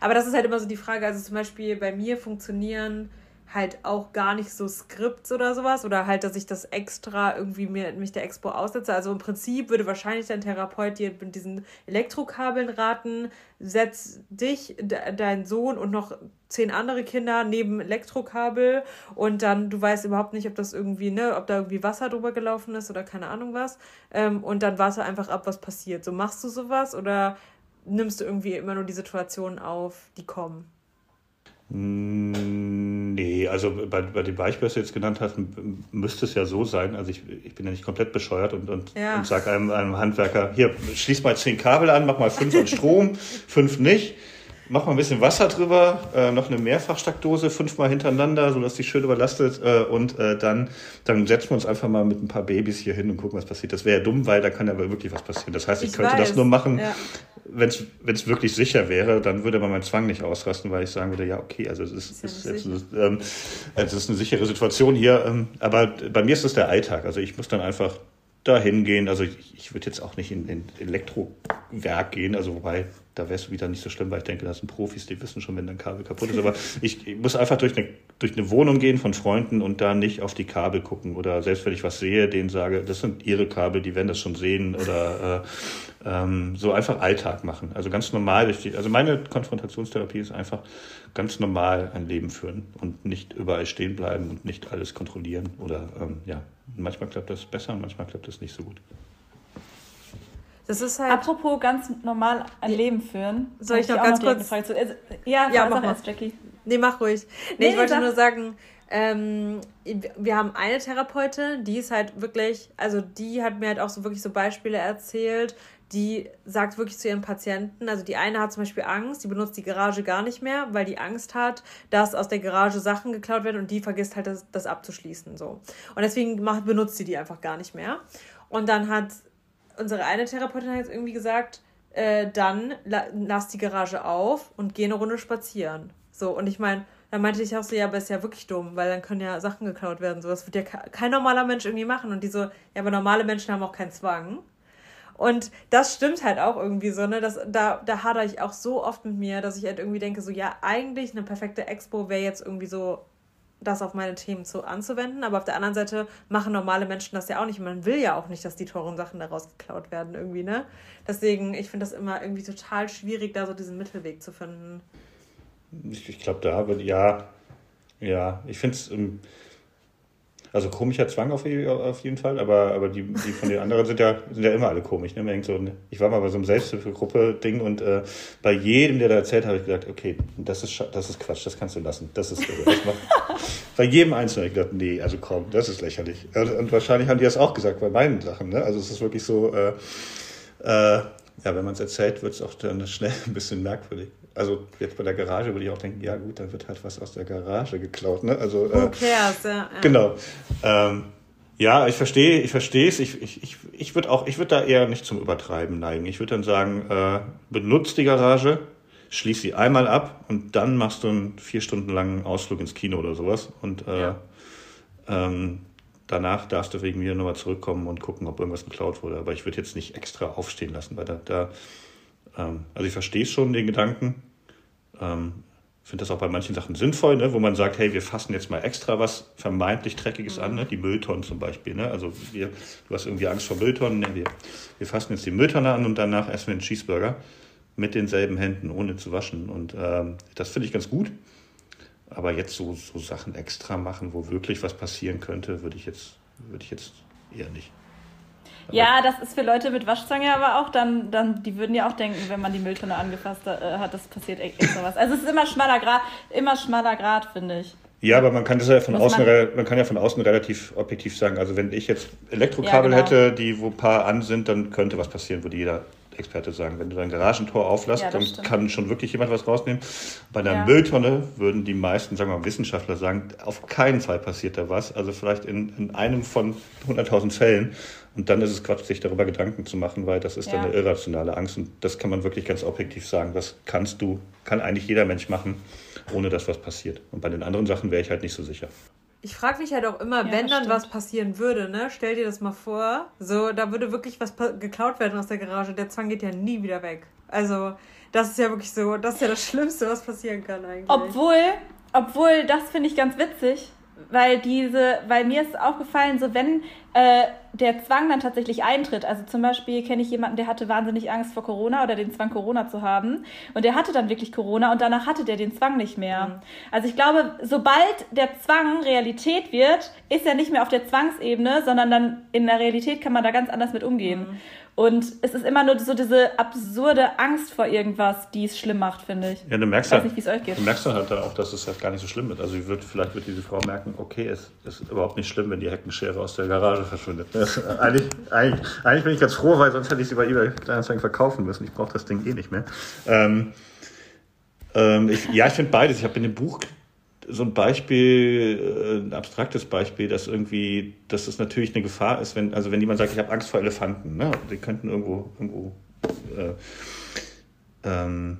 Aber das ist halt immer so die Frage, also zum Beispiel bei mir funktionieren halt auch gar nicht so Skripts oder sowas oder halt, dass ich das extra irgendwie mir, mich der Expo aussetze. Also im Prinzip würde wahrscheinlich dein Therapeut dir mit diesen Elektrokabeln raten, setz dich, de, dein Sohn und noch zehn andere Kinder neben Elektrokabel und dann, du weißt überhaupt nicht, ob das irgendwie, ne, ob da irgendwie Wasser drüber gelaufen ist oder keine Ahnung was. Ähm, und dann warte einfach ab, was passiert. So machst du sowas oder nimmst du irgendwie immer nur die Situationen auf, die kommen? Nee, also bei, bei dem Beispiel, was du jetzt genannt hast, müsste es ja so sein. Also ich, ich bin ja nicht komplett bescheuert und, und, ja. und sage einem, einem Handwerker, hier, schließ mal zehn Kabel an, mach mal fünf an Strom, fünf nicht mach mal ein bisschen Wasser drüber, äh, noch eine Mehrfachsteckdose fünfmal hintereinander, sodass die schön überlastet äh, und äh, dann, dann setzen wir uns einfach mal mit ein paar Babys hier hin und gucken, was passiert. Das wäre ja dumm, weil da kann ja wirklich was passieren. Das heißt, ich, ich könnte weiß. das nur machen, ja. wenn es wirklich sicher wäre, dann würde man meinen Zwang nicht ausrasten, weil ich sagen würde, ja, okay, also es ist, ist, ist, ist, ähm, es ist eine sichere Situation hier, ähm, aber bei mir ist es der Alltag. Also ich muss dann einfach dahin gehen. Also ich, ich würde jetzt auch nicht in, in Elektrowerk gehen, also wobei da wäre es wieder nicht so schlimm, weil ich denke, das sind Profis, die wissen schon, wenn ein Kabel kaputt ist. Aber ich, ich, muss einfach durch eine, durch eine Wohnung gehen von Freunden und da nicht auf die Kabel gucken. Oder selbst wenn ich was sehe, denen sage, das sind ihre Kabel, die werden das schon sehen. Oder äh, ähm, so einfach Alltag machen. Also ganz normal. Die, also meine Konfrontationstherapie ist einfach ganz normal ein Leben führen und nicht überall stehen bleiben und nicht alles kontrollieren. Oder ähm, ja, manchmal klappt das besser und manchmal klappt das nicht so gut. Das ist halt. Apropos ganz normal ein Leben führen. Soll ich noch ganz noch kurz. Also, ja, ja mach erst, Jackie. Nee, mach ruhig. Nee, nee ich wollte nur sagen, ähm, wir haben eine Therapeutin, die ist halt wirklich, also die hat mir halt auch so wirklich so Beispiele erzählt, die sagt wirklich zu ihren Patienten, also die eine hat zum Beispiel Angst, die benutzt die Garage gar nicht mehr, weil die Angst hat, dass aus der Garage Sachen geklaut werden und die vergisst halt das, das abzuschließen. so. Und deswegen macht, benutzt sie die einfach gar nicht mehr. Und dann hat unsere eine Therapeutin hat jetzt irgendwie gesagt, äh, dann la lass die Garage auf und geh eine Runde spazieren. So, und ich meine, dann meinte ich auch so, ja, aber ist ja wirklich dumm, weil dann können ja Sachen geklaut werden. So, das wird ja kein normaler Mensch irgendwie machen. Und die so, ja, aber normale Menschen haben auch keinen Zwang. Und das stimmt halt auch irgendwie so, ne? Das, da, da hadere ich auch so oft mit mir, dass ich halt irgendwie denke, so, ja, eigentlich eine perfekte Expo wäre jetzt irgendwie so das auf meine Themen zu, anzuwenden. Aber auf der anderen Seite machen normale Menschen das ja auch nicht. Man will ja auch nicht, dass die teuren Sachen daraus geklaut werden irgendwie, ne? Deswegen, ich finde das immer irgendwie total schwierig, da so diesen Mittelweg zu finden. Ich, ich glaube, da wird, ja, ja, ich finde es, ähm, also komischer Zwang auf, jeden Fall, aber, aber die, die von den anderen sind ja, sind ja immer alle komisch. Ne? Man so, ich war mal bei so einem Selbsthilfegruppe-Ding und äh, bei jedem, der da erzählt, habe ich gesagt, okay, das ist, das ist Quatsch, das kannst du lassen. Das ist das Bei jedem Einzelnen habe ich gedacht, nee, also komm, das ist lächerlich. Und, und, wahrscheinlich haben die das auch gesagt bei meinen Sachen. Ne? Also es ist wirklich so, äh, äh, ja, wenn man es erzählt, wird es auch dann schnell ein bisschen merkwürdig also jetzt bei der Garage würde ich auch denken, ja gut, da wird halt was aus der Garage geklaut. Ne? Also, äh, Who cares, ja, ja. Genau. Ähm, Ja, ich verstehe, ich verstehe es. Ich, ich, ich, ich würde auch, ich würde da eher nicht zum Übertreiben neigen. Ich würde dann sagen, äh, benutzt die Garage, schließ sie einmal ab und dann machst du einen vier Stunden langen Ausflug ins Kino oder sowas. Und äh, ja. ähm, danach darfst du wegen mir nochmal zurückkommen und gucken, ob irgendwas geklaut wurde. Aber ich würde jetzt nicht extra aufstehen lassen, weil da, da ähm, also ich verstehe schon den Gedanken. Ähm, finde das auch bei manchen Sachen sinnvoll, ne? wo man sagt, hey, wir fassen jetzt mal extra was vermeintlich Dreckiges mhm. an, ne? die Mülltonnen zum Beispiel. Ne? Also wir, du hast irgendwie Angst vor Mülltonnen, ne? wir, wir fassen jetzt die Mülltonne an und danach essen wir einen Cheeseburger mit denselben Händen, ohne zu waschen. Und ähm, das finde ich ganz gut. Aber jetzt so, so Sachen extra machen, wo wirklich was passieren könnte, würde ich jetzt, würde ich jetzt eher nicht. Ja, das ist für Leute mit Waschzange aber auch dann, dann, die würden ja auch denken, wenn man die Mülltonne angefasst äh, hat, das passiert extra was. Also es ist immer schmaler Grad, immer schmaler Grad, finde ich. Ja, aber man kann das ja von außen, man, man, kann ja von außen relativ objektiv sagen. Also wenn ich jetzt Elektrokabel ja, genau. hätte, die wo ein paar an sind, dann könnte was passieren, würde jeder Experte sagen. Wenn du dein Garagentor auflässt, ja, dann stimmt. kann schon wirklich jemand was rausnehmen. Bei einer ja. Mülltonne würden die meisten, sagen wir mal Wissenschaftler sagen, auf keinen Fall passiert da was. Also vielleicht in, in einem von 100.000 Fällen. Und dann ist es Quatsch, sich darüber Gedanken zu machen, weil das ist ja. dann eine irrationale Angst. Und das kann man wirklich ganz objektiv sagen. Das kannst du, kann eigentlich jeder Mensch machen, ohne dass was passiert. Und bei den anderen Sachen wäre ich halt nicht so sicher. Ich frage mich halt auch immer, ja, wenn dann stimmt. was passieren würde, ne? Stell dir das mal vor. So, da würde wirklich was geklaut werden aus der Garage. Der Zwang geht ja nie wieder weg. Also, das ist ja wirklich so, das ist ja das Schlimmste, was passieren kann eigentlich. Obwohl, obwohl, das finde ich ganz witzig weil diese, weil mir ist aufgefallen, so wenn äh, der Zwang dann tatsächlich eintritt, also zum Beispiel kenne ich jemanden, der hatte wahnsinnig Angst vor Corona oder den Zwang Corona zu haben und der hatte dann wirklich Corona und danach hatte der den Zwang nicht mehr. Mhm. Also ich glaube, sobald der Zwang Realität wird, ist er nicht mehr auf der Zwangsebene, sondern dann in der Realität kann man da ganz anders mit umgehen. Mhm. Und es ist immer nur so diese absurde Angst vor irgendwas, die es schlimm macht, finde ich. Ja, du merkst, ich weiß halt, nicht, wie es euch geht. Du merkst dann halt auch, dass es halt gar nicht so schlimm ist. Also wird, vielleicht wird diese Frau merken, okay, es ist überhaupt nicht schlimm, wenn die Heckenschere aus der Garage verschwindet. eigentlich, eigentlich, eigentlich bin ich ganz froh, weil sonst hätte ich sie bei eBay Kleinanzeigen verkaufen müssen. Ich brauche das Ding eh nicht mehr. Ähm, ähm, ich, ja, ich finde beides. Ich habe in dem Buch so ein Beispiel, äh, ein abstraktes Beispiel, dass irgendwie, dass es natürlich eine Gefahr ist, wenn, also wenn jemand sagt, ich habe Angst vor Elefanten, ne? die könnten irgendwo, irgendwo äh, ähm,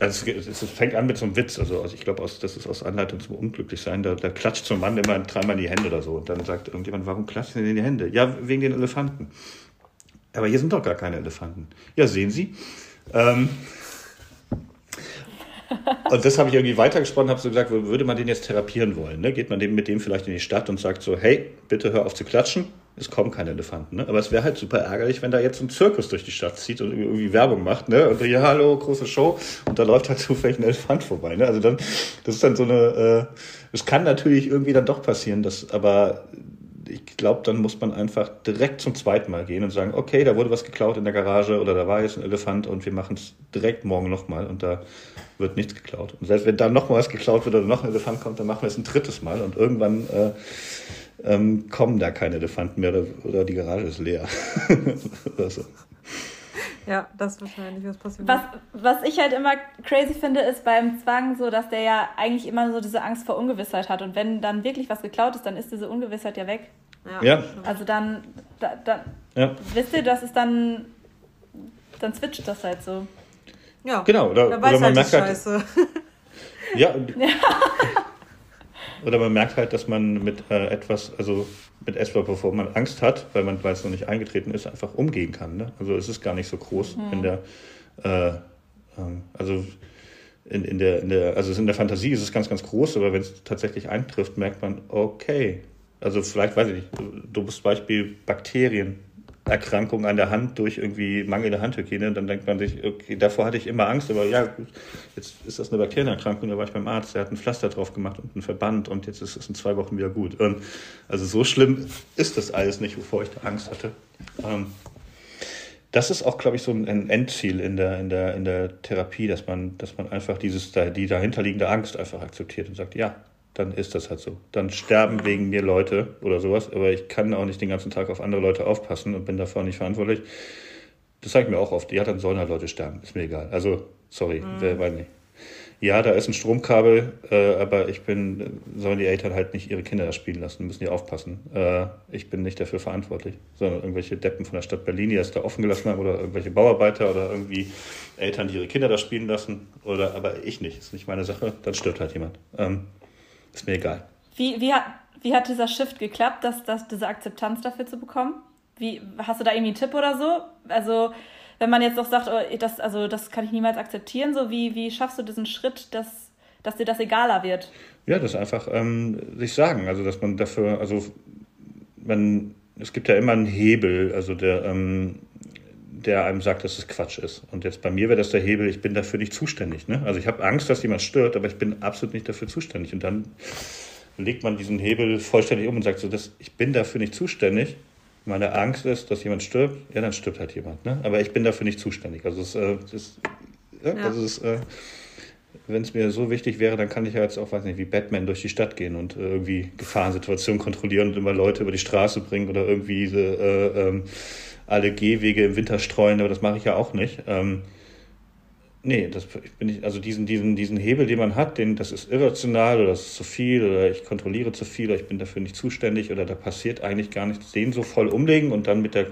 also es, es, fängt an mit so einem Witz, also, also ich glaube, das ist aus Anleitung zum Unglücklichsein, da, da klatscht so ein Mann immer dreimal in die Hände oder so und dann sagt irgendjemand, warum klatscht denn in die Hände? Ja, wegen den Elefanten. Aber hier sind doch gar keine Elefanten. Ja, sehen Sie. Ähm, und das habe ich irgendwie weitergesponnen, habe so gesagt, würde man den jetzt therapieren wollen? Ne? Geht man dem, mit dem vielleicht in die Stadt und sagt so, hey, bitte hör auf zu klatschen, es kommen keine Elefanten. Ne? Aber es wäre halt super ärgerlich, wenn da jetzt ein Zirkus durch die Stadt zieht und irgendwie Werbung macht. Ne? Und ja, hallo, große Show. Und da läuft halt zufällig ein Elefant vorbei. Ne? Also dann, das ist dann so eine, äh, es kann natürlich irgendwie dann doch passieren, dass, aber ich glaube, dann muss man einfach direkt zum zweiten Mal gehen und sagen, okay, da wurde was geklaut in der Garage oder da war jetzt ein Elefant und wir machen es direkt morgen nochmal und da wird nichts geklaut. Und selbst wenn dann nochmal was geklaut wird oder noch ein Elefant kommt, dann machen wir es ein drittes Mal und irgendwann äh, ähm, kommen da keine Elefanten mehr oder, oder die Garage ist leer. oder so. Ja, das ist wahrscheinlich was passiert. Was, was ich halt immer crazy finde, ist beim Zwang so, dass der ja eigentlich immer so diese Angst vor Ungewissheit hat. Und wenn dann wirklich was geklaut ist, dann ist diese Ungewissheit ja weg. Ja. ja. Also dann, da, da, ja. wisst ihr, das ist dann, dann switcht das halt so. Ja, genau. Oder, oder man halt merkt halt, Scheiße. ja. oder man merkt halt, dass man mit äh, etwas, also mit etwas, bevor man Angst hat, weil man weil es noch nicht eingetreten ist, einfach umgehen kann. Ne? Also es ist gar nicht so groß mhm. in der, äh, ähm, also in, in, der, in der, also in der Fantasie ist es ganz, ganz groß, aber wenn es tatsächlich eintrifft, merkt man, okay, also vielleicht, weiß ich nicht, dummes Beispiel, Bakterien Erkrankung an der Hand durch irgendwie mangelnde Handhygiene. Dann denkt man sich, okay, davor hatte ich immer Angst, aber ja, jetzt ist das eine Bakterienerkrankung. Da war ich beim Arzt, der hat ein Pflaster drauf gemacht und einen Verband und jetzt ist es in zwei Wochen wieder gut. Und also so schlimm ist das alles nicht, wovor ich da Angst hatte. Ähm, das ist auch, glaube ich, so ein Endziel in der, in der, in der Therapie, dass man, dass man einfach dieses, die dahinterliegende Angst einfach akzeptiert und sagt, ja, dann ist das halt so. Dann sterben wegen mir Leute oder sowas, aber ich kann auch nicht den ganzen Tag auf andere Leute aufpassen und bin davor nicht verantwortlich. Das sage ich mir auch oft. Ja, dann sollen halt Leute sterben. Ist mir egal. Also, sorry, mhm. wer weiß nicht. ja, da ist ein Stromkabel, äh, aber ich bin, sollen die Eltern halt nicht ihre Kinder da spielen lassen, müssen die aufpassen. Äh, ich bin nicht dafür verantwortlich, sondern irgendwelche Deppen von der Stadt Berlin, die das da offen gelassen haben oder irgendwelche Bauarbeiter oder irgendwie Eltern, die ihre Kinder da spielen lassen. Oder, aber ich nicht, ist nicht meine Sache, dann stirbt halt jemand. Ähm, ist mir egal. Wie, wie, hat, wie hat dieser Shift geklappt, dass, dass diese Akzeptanz dafür zu bekommen? Wie, hast du da irgendwie einen Tipp oder so? Also, wenn man jetzt doch sagt, oh, das, also, das kann ich niemals akzeptieren, so wie, wie schaffst du diesen Schritt, dass, dass dir das egaler wird? Ja, das einfach ähm, sich sagen. Also, dass man dafür, also, man, es gibt ja immer einen Hebel, also der, ähm, der einem sagt, dass es Quatsch ist. Und jetzt bei mir wäre das der Hebel, ich bin dafür nicht zuständig. Ne? Also ich habe Angst, dass jemand stört, aber ich bin absolut nicht dafür zuständig. Und dann legt man diesen Hebel vollständig um und sagt so, dass ich bin dafür nicht zuständig meine Angst ist, dass jemand stirbt, ja, dann stirbt halt jemand. Ne? Aber ich bin dafür nicht zuständig. Also, es, äh, ist, ja, ja. also es, äh, wenn es mir so wichtig wäre, dann kann ich ja jetzt auch, weiß nicht, wie Batman durch die Stadt gehen und äh, irgendwie Gefahrensituationen kontrollieren und immer Leute über die Straße bringen oder irgendwie äh, ähm, alle Gehwege im Winter streuen, aber das mache ich ja auch nicht. Ähm, Nee, das bin ich, also diesen, diesen, diesen Hebel, den man hat, den, das ist irrational oder das ist zu viel oder ich kontrolliere zu viel oder ich bin dafür nicht zuständig oder da passiert eigentlich gar nichts, den so voll umlegen und dann mit der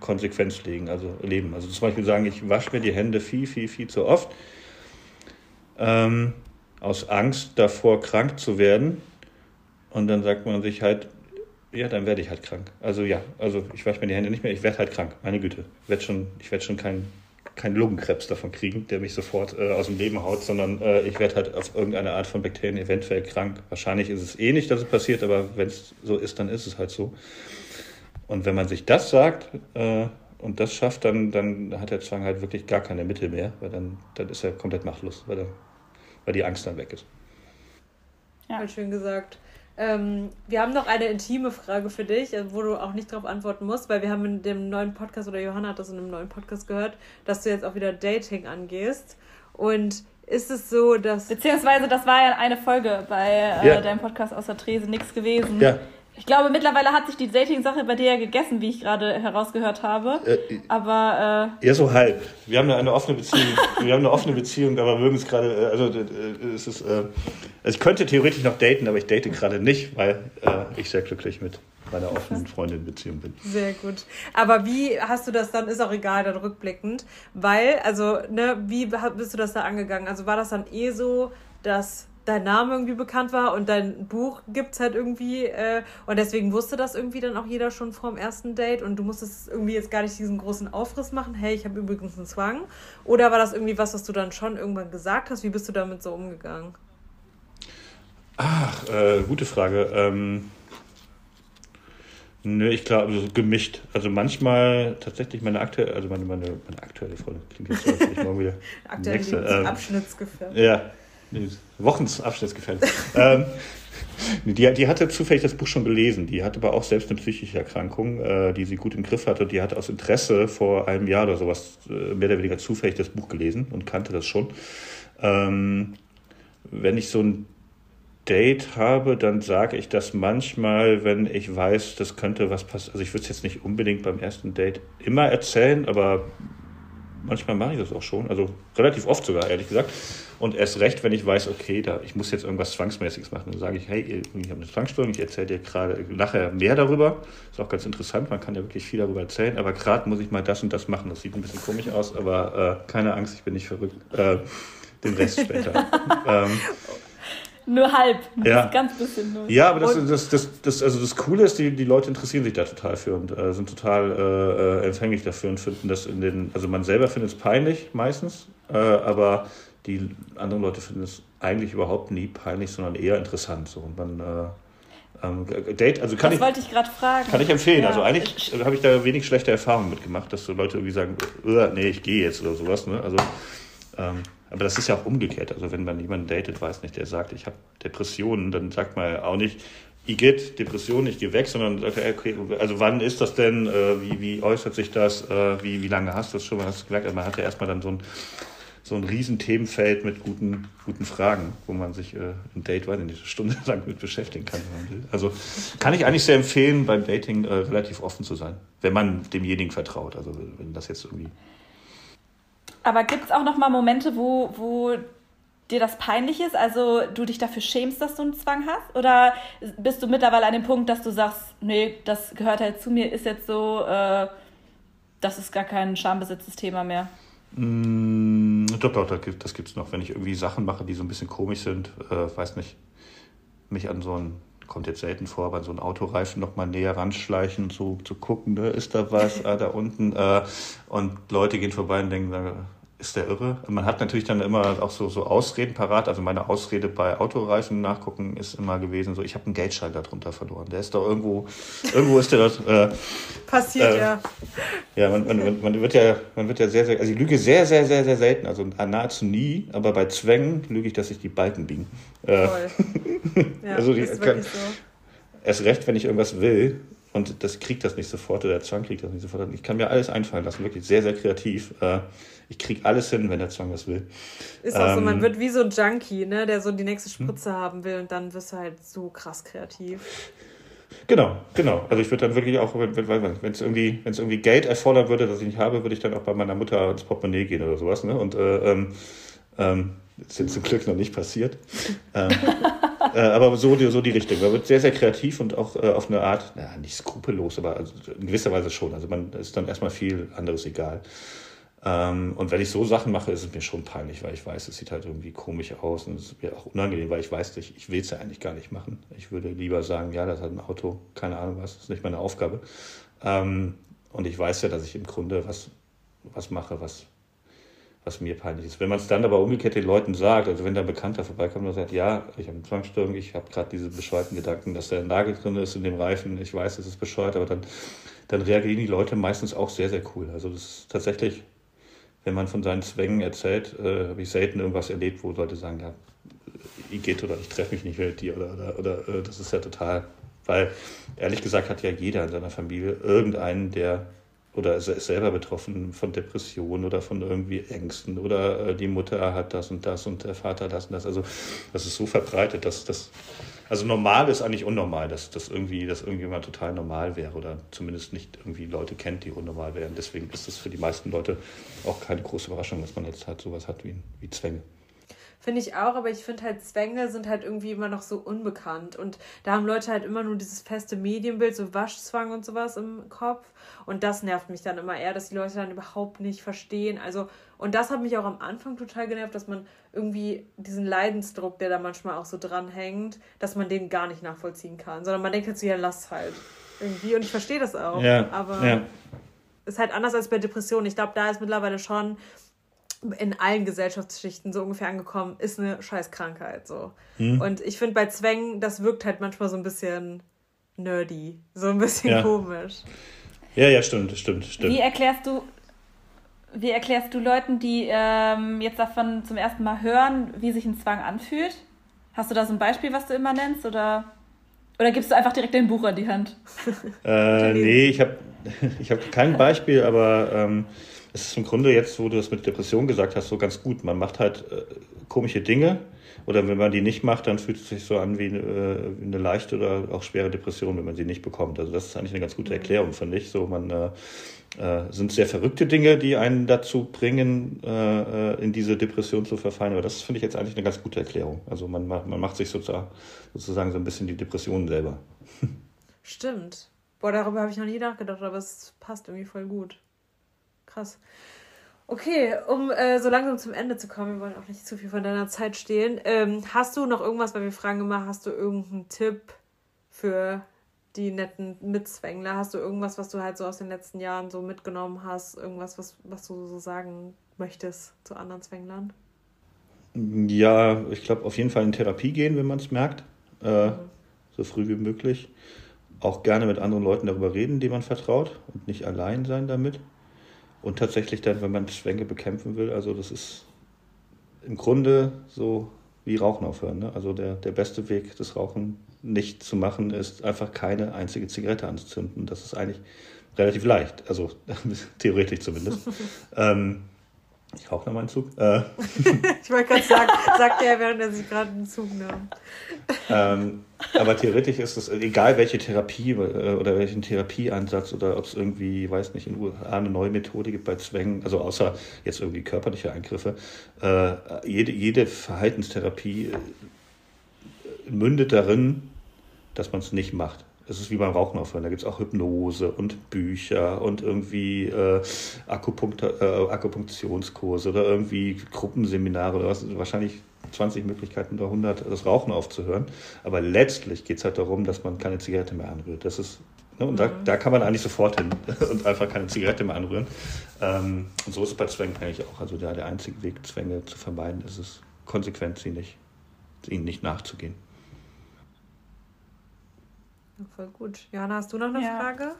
Konsequenz legen, also leben. Also zum Beispiel sagen, ich wasche mir die Hände viel, viel, viel zu oft ähm, aus Angst davor, krank zu werden. Und dann sagt man sich halt, ja, dann werde ich halt krank. Also ja, also ich wasche mir die Hände nicht mehr, ich werde halt krank. Meine Güte, ich werde schon, ich werde schon kein keinen Lungenkrebs davon kriegen, der mich sofort äh, aus dem Leben haut, sondern äh, ich werde halt auf irgendeine Art von Bakterien eventuell krank. Wahrscheinlich ist es eh nicht, dass es passiert, aber wenn es so ist, dann ist es halt so. Und wenn man sich das sagt äh, und das schafft, dann, dann hat der Zwang halt wirklich gar keine Mittel mehr, weil dann, dann ist er komplett machtlos, weil, er, weil die Angst dann weg ist. Ja, schön gesagt. Ähm, wir haben noch eine intime Frage für dich, äh, wo du auch nicht darauf antworten musst, weil wir haben in dem neuen Podcast, oder Johanna hat das in einem neuen Podcast gehört, dass du jetzt auch wieder Dating angehst. Und ist es so, dass. Beziehungsweise, das war ja eine Folge bei äh, ja. deinem Podcast aus der Trese, nichts gewesen. Ja. Ich glaube, mittlerweile hat sich die Dating-Sache bei dir ja gegessen, wie ich gerade herausgehört habe. Äh, aber. Äh, ja, so halb. Wir haben eine offene Beziehung. wir haben eine offene Beziehung, aber mögen es gerade. Äh, also, äh, es ist. Äh, also ich könnte theoretisch noch daten, aber ich date gerade nicht, weil äh, ich sehr glücklich mit meiner offenen Freundin-Beziehung bin. Sehr gut. Aber wie hast du das dann, ist auch egal, dann rückblickend, weil, also, ne, wie bist du das da angegangen? Also war das dann eh so, dass dein Name irgendwie bekannt war und dein Buch gibt es halt irgendwie äh, und deswegen wusste das irgendwie dann auch jeder schon vor dem ersten Date und du musstest irgendwie jetzt gar nicht diesen großen Aufriss machen, hey, ich habe übrigens einen Zwang oder war das irgendwie was, was du dann schon irgendwann gesagt hast? Wie bist du damit so umgegangen? Ach, äh, gute Frage. Ähm, nö, ich glaube, also gemischt. Also manchmal tatsächlich meine aktuelle, also meine, meine, meine aktuelle Freundin klingt jetzt so, als ich morgen wieder. Aktuell nächste, ähm, Abschnittsgefährdet. Ja, nee, Wochenabschnittsgefährdet. ähm, die, die hatte zufällig das Buch schon gelesen. Die hatte aber auch selbst eine psychische Erkrankung, äh, die sie gut im Griff hatte. Die hatte aus Interesse vor einem Jahr oder sowas äh, mehr oder weniger zufällig das Buch gelesen und kannte das schon. Ähm, wenn ich so ein Date habe, dann sage ich das manchmal, wenn ich weiß, das könnte was passieren. Also ich würde es jetzt nicht unbedingt beim ersten Date immer erzählen, aber manchmal mache ich das auch schon. Also relativ oft sogar, ehrlich gesagt. Und erst recht, wenn ich weiß, okay, da, ich muss jetzt irgendwas Zwangsmäßiges machen. Dann sage ich, hey, ich habe eine Zwangsstörung, ich erzähle dir gerade nachher mehr darüber. Ist auch ganz interessant, man kann ja wirklich viel darüber erzählen. Aber gerade muss ich mal das und das machen. Das sieht ein bisschen komisch aus, aber äh, keine Angst, ich bin nicht verrückt. Äh, den Rest später. ähm, nur halb. Ja. Ganz bisschen nur. Ja, aber das, das, das, das, also das Coole ist, die, die Leute interessieren sich da total für und äh, sind total äh, äh, empfänglich dafür und finden das in den, also man selber findet es peinlich meistens, äh, aber die anderen Leute finden es eigentlich überhaupt nie peinlich, sondern eher interessant. So. Und man, äh, ähm, Date, also kann das ich, wollte ich gerade fragen. Kann ich empfehlen. Ja. Also eigentlich habe ich da wenig schlechte Erfahrungen mitgemacht, dass so Leute irgendwie sagen, nee, ich gehe jetzt oder sowas. Ne? Also ähm, aber das ist ja auch umgekehrt. Also wenn man jemanden datet, weiß nicht, der sagt, ich habe Depressionen, dann sagt man auch nicht, ich geht Depressionen, ich gehe weg, sondern okay, also wann ist das denn, äh, wie, wie äußert sich das, äh, wie, wie lange hast du das schon, hast du gemerkt, also man hat ja erstmal dann so ein, so ein riesen Themenfeld mit guten, guten Fragen, wo man sich äh, ein Date weiß, eine Stunde lang mit beschäftigen kann, man. Also kann ich eigentlich sehr empfehlen, beim Dating äh, relativ offen zu sein, wenn man demjenigen vertraut. Also wenn das jetzt irgendwie aber gibt es auch noch mal Momente, wo, wo dir das peinlich ist, also du dich dafür schämst, dass du einen Zwang hast? Oder bist du mittlerweile an dem Punkt, dass du sagst, nee, das gehört halt zu mir, ist jetzt so, äh, das ist gar kein schambesetztes Thema mehr? Mm, doch, doch, das gibt es noch. Wenn ich irgendwie Sachen mache, die so ein bisschen komisch sind, äh, weiß nicht, mich an so ein, kommt jetzt selten vor, aber so ein Autoreifen noch mal näher ranschleichen und so zu gucken, ne, ist da was, ah, da unten. Äh, und Leute gehen vorbei und denken, ist der irre? Man hat natürlich dann immer auch so, so Ausreden parat. Also meine Ausrede bei Autoreifen nachgucken ist immer gewesen, so ich habe einen Geldschein darunter verloren. Der ist doch irgendwo, irgendwo ist der dort. Äh, Passiert äh, ja. Ja, man, man, man, wird ja, man wird ja sehr, sehr, also ich lüge sehr, sehr, sehr, sehr selten, also nahezu nie, aber bei Zwängen lüge ich, dass sich die Balken biegen. Äh, Toll. ja, also die, ist kann, so. Erst recht, wenn ich irgendwas will und das kriegt das nicht sofort oder der Zwang kriegt das nicht sofort. Ich kann mir alles einfallen lassen, wirklich sehr, sehr kreativ. Äh, ich kriege alles hin, wenn der Zwang was will. Ist auch ähm, so, man ähm, wird wie so ein Junkie, ne, der so die nächste hm? Spritze hm? haben will und dann wirst du halt so krass kreativ. Genau, genau. Also ich würde dann wirklich auch, wenn es irgendwie, irgendwie Geld erfordern würde, das ich nicht habe, würde ich dann auch bei meiner Mutter ins Portemonnaie gehen oder sowas. Ne? Und äh, ähm, ähm, ist jetzt zum Glück noch nicht passiert. ähm, äh, aber so, so die Richtung. Man wird sehr, sehr kreativ und auch äh, auf eine Art, na, nicht skrupellos, aber also in gewisser Weise schon. Also man ist dann erstmal viel anderes egal. Ähm, und wenn ich so Sachen mache, ist es mir schon peinlich, weil ich weiß, es sieht halt irgendwie komisch aus und es ist mir auch unangenehm, weil ich weiß, ich, ich will es ja eigentlich gar nicht machen. Ich würde lieber sagen, ja, das hat ein Auto, keine Ahnung was, das ist nicht meine Aufgabe. Ähm, und ich weiß ja, dass ich im Grunde was, was mache, was, was mir peinlich ist. Wenn man es dann aber umgekehrt den Leuten sagt, also wenn da ein Bekannter vorbeikommt und sagt, ja, ich habe eine Zwangsstörung, ich habe gerade diese bescheuerten Gedanken, dass da ein Nagel drin ist in dem Reifen, ich weiß, es ist bescheuert, aber dann, dann reagieren die Leute meistens auch sehr, sehr cool. Also das ist tatsächlich wenn man von seinen Zwängen erzählt, äh, habe ich selten irgendwas erlebt, wo Leute sagen, ja, ich geht oder ich treffe mich nicht mit dir oder, oder, oder äh, das ist ja total. Weil ehrlich gesagt hat ja jeder in seiner Familie irgendeinen, der oder ist selber betroffen von Depressionen oder von irgendwie Ängsten oder äh, die Mutter hat das und das und der Vater das und das. Also das ist so verbreitet, dass das also normal ist eigentlich unnormal, dass das irgendwie, dass irgendjemand total normal wäre oder zumindest nicht irgendwie Leute kennt, die unnormal wären. Deswegen ist es für die meisten Leute auch keine große Überraschung, dass man jetzt halt sowas hat wie, wie Zwänge. Finde ich auch, aber ich finde halt, Zwänge sind halt irgendwie immer noch so unbekannt. Und da haben Leute halt immer nur dieses feste Medienbild, so Waschzwang und sowas im Kopf. Und das nervt mich dann immer eher, dass die Leute dann überhaupt nicht verstehen. Also, und das hat mich auch am Anfang total genervt, dass man irgendwie diesen Leidensdruck, der da manchmal auch so dranhängt, dass man den gar nicht nachvollziehen kann. Sondern man denkt halt so, ja, lass halt. Irgendwie. Und ich verstehe das auch. Ja, aber ja. ist halt anders als bei Depressionen. Ich glaube, da ist mittlerweile schon in allen Gesellschaftsschichten so ungefähr angekommen, ist eine Scheißkrankheit so. Hm. Und ich finde bei Zwängen, das wirkt halt manchmal so ein bisschen nerdy, so ein bisschen ja. komisch. Ja, ja, stimmt, stimmt, stimmt. Wie erklärst du, wie erklärst du Leuten, die ähm, jetzt davon zum ersten Mal hören, wie sich ein Zwang anfühlt? Hast du da so ein Beispiel, was du immer nennst? Oder, oder gibst du einfach direkt dein Buch an die Hand? äh, nee, ich habe ich hab kein Beispiel, aber ähm, es ist im Grunde jetzt, wo du das mit Depression gesagt hast, so ganz gut. Man macht halt äh, komische Dinge oder wenn man die nicht macht, dann fühlt es sich so an wie, äh, wie eine leichte oder auch schwere Depression, wenn man sie nicht bekommt. Also das ist eigentlich eine ganz gute mhm. Erklärung, finde ich. So, man äh, äh, sind sehr verrückte Dinge, die einen dazu bringen, äh, äh, in diese Depression zu verfallen. Aber das finde ich jetzt eigentlich eine ganz gute Erklärung. Also man, man macht sich sozusagen, sozusagen so ein bisschen die Depression selber. Stimmt. Boah, darüber habe ich noch nie nachgedacht, aber es passt irgendwie voll gut krass. Okay, um äh, so langsam zum Ende zu kommen, wir wollen auch nicht zu viel von deiner Zeit stehlen. Ähm, hast du noch irgendwas, weil wir fragen immer, hast du irgendeinen Tipp für die netten Mitzwängler? Hast du irgendwas, was du halt so aus den letzten Jahren so mitgenommen hast? Irgendwas, was, was du so sagen möchtest zu anderen Zwänglern? Ja, ich glaube auf jeden Fall in Therapie gehen, wenn man es merkt. Äh, mhm. So früh wie möglich. Auch gerne mit anderen Leuten darüber reden, die man vertraut und nicht allein sein damit. Und tatsächlich dann, wenn man Zwänge bekämpfen will, also das ist im Grunde so wie Rauchen aufhören. Ne? Also der, der beste Weg, das Rauchen nicht zu machen, ist einfach keine einzige Zigarette anzuzünden. Das ist eigentlich relativ leicht, also theoretisch zumindest. ähm, Ich rauche nochmal einen Zug. Äh. ich wollte gerade sagen, sagt er, während er sich gerade einen Zug nahm. Ähm, aber theoretisch ist es, egal welche Therapie äh, oder welchen Therapieansatz oder ob es irgendwie, weiß nicht, in den USA eine neue Methode gibt bei Zwängen, also außer jetzt irgendwie körperliche Eingriffe, äh, jede, jede Verhaltenstherapie äh, mündet darin, dass man es nicht macht es ist wie beim Rauchen aufhören. Da gibt es auch Hypnose und Bücher und irgendwie äh, Akupunkt, äh, Akupunktionskurse oder irgendwie Gruppenseminare oder was. Wahrscheinlich 20 Möglichkeiten oder 100, das Rauchen aufzuhören. Aber letztlich geht es halt darum, dass man keine Zigarette mehr anrührt. Das ist, ne, und mhm. da, da kann man eigentlich sofort hin und einfach keine Zigarette mehr anrühren. Ähm, und so ist es bei Zwängen eigentlich auch. Also da der einzige Weg, Zwänge zu vermeiden, ist es, konsequent sie nicht, ihnen nicht nachzugehen. Voll gut. Johanna, hast du noch eine ja. Frage?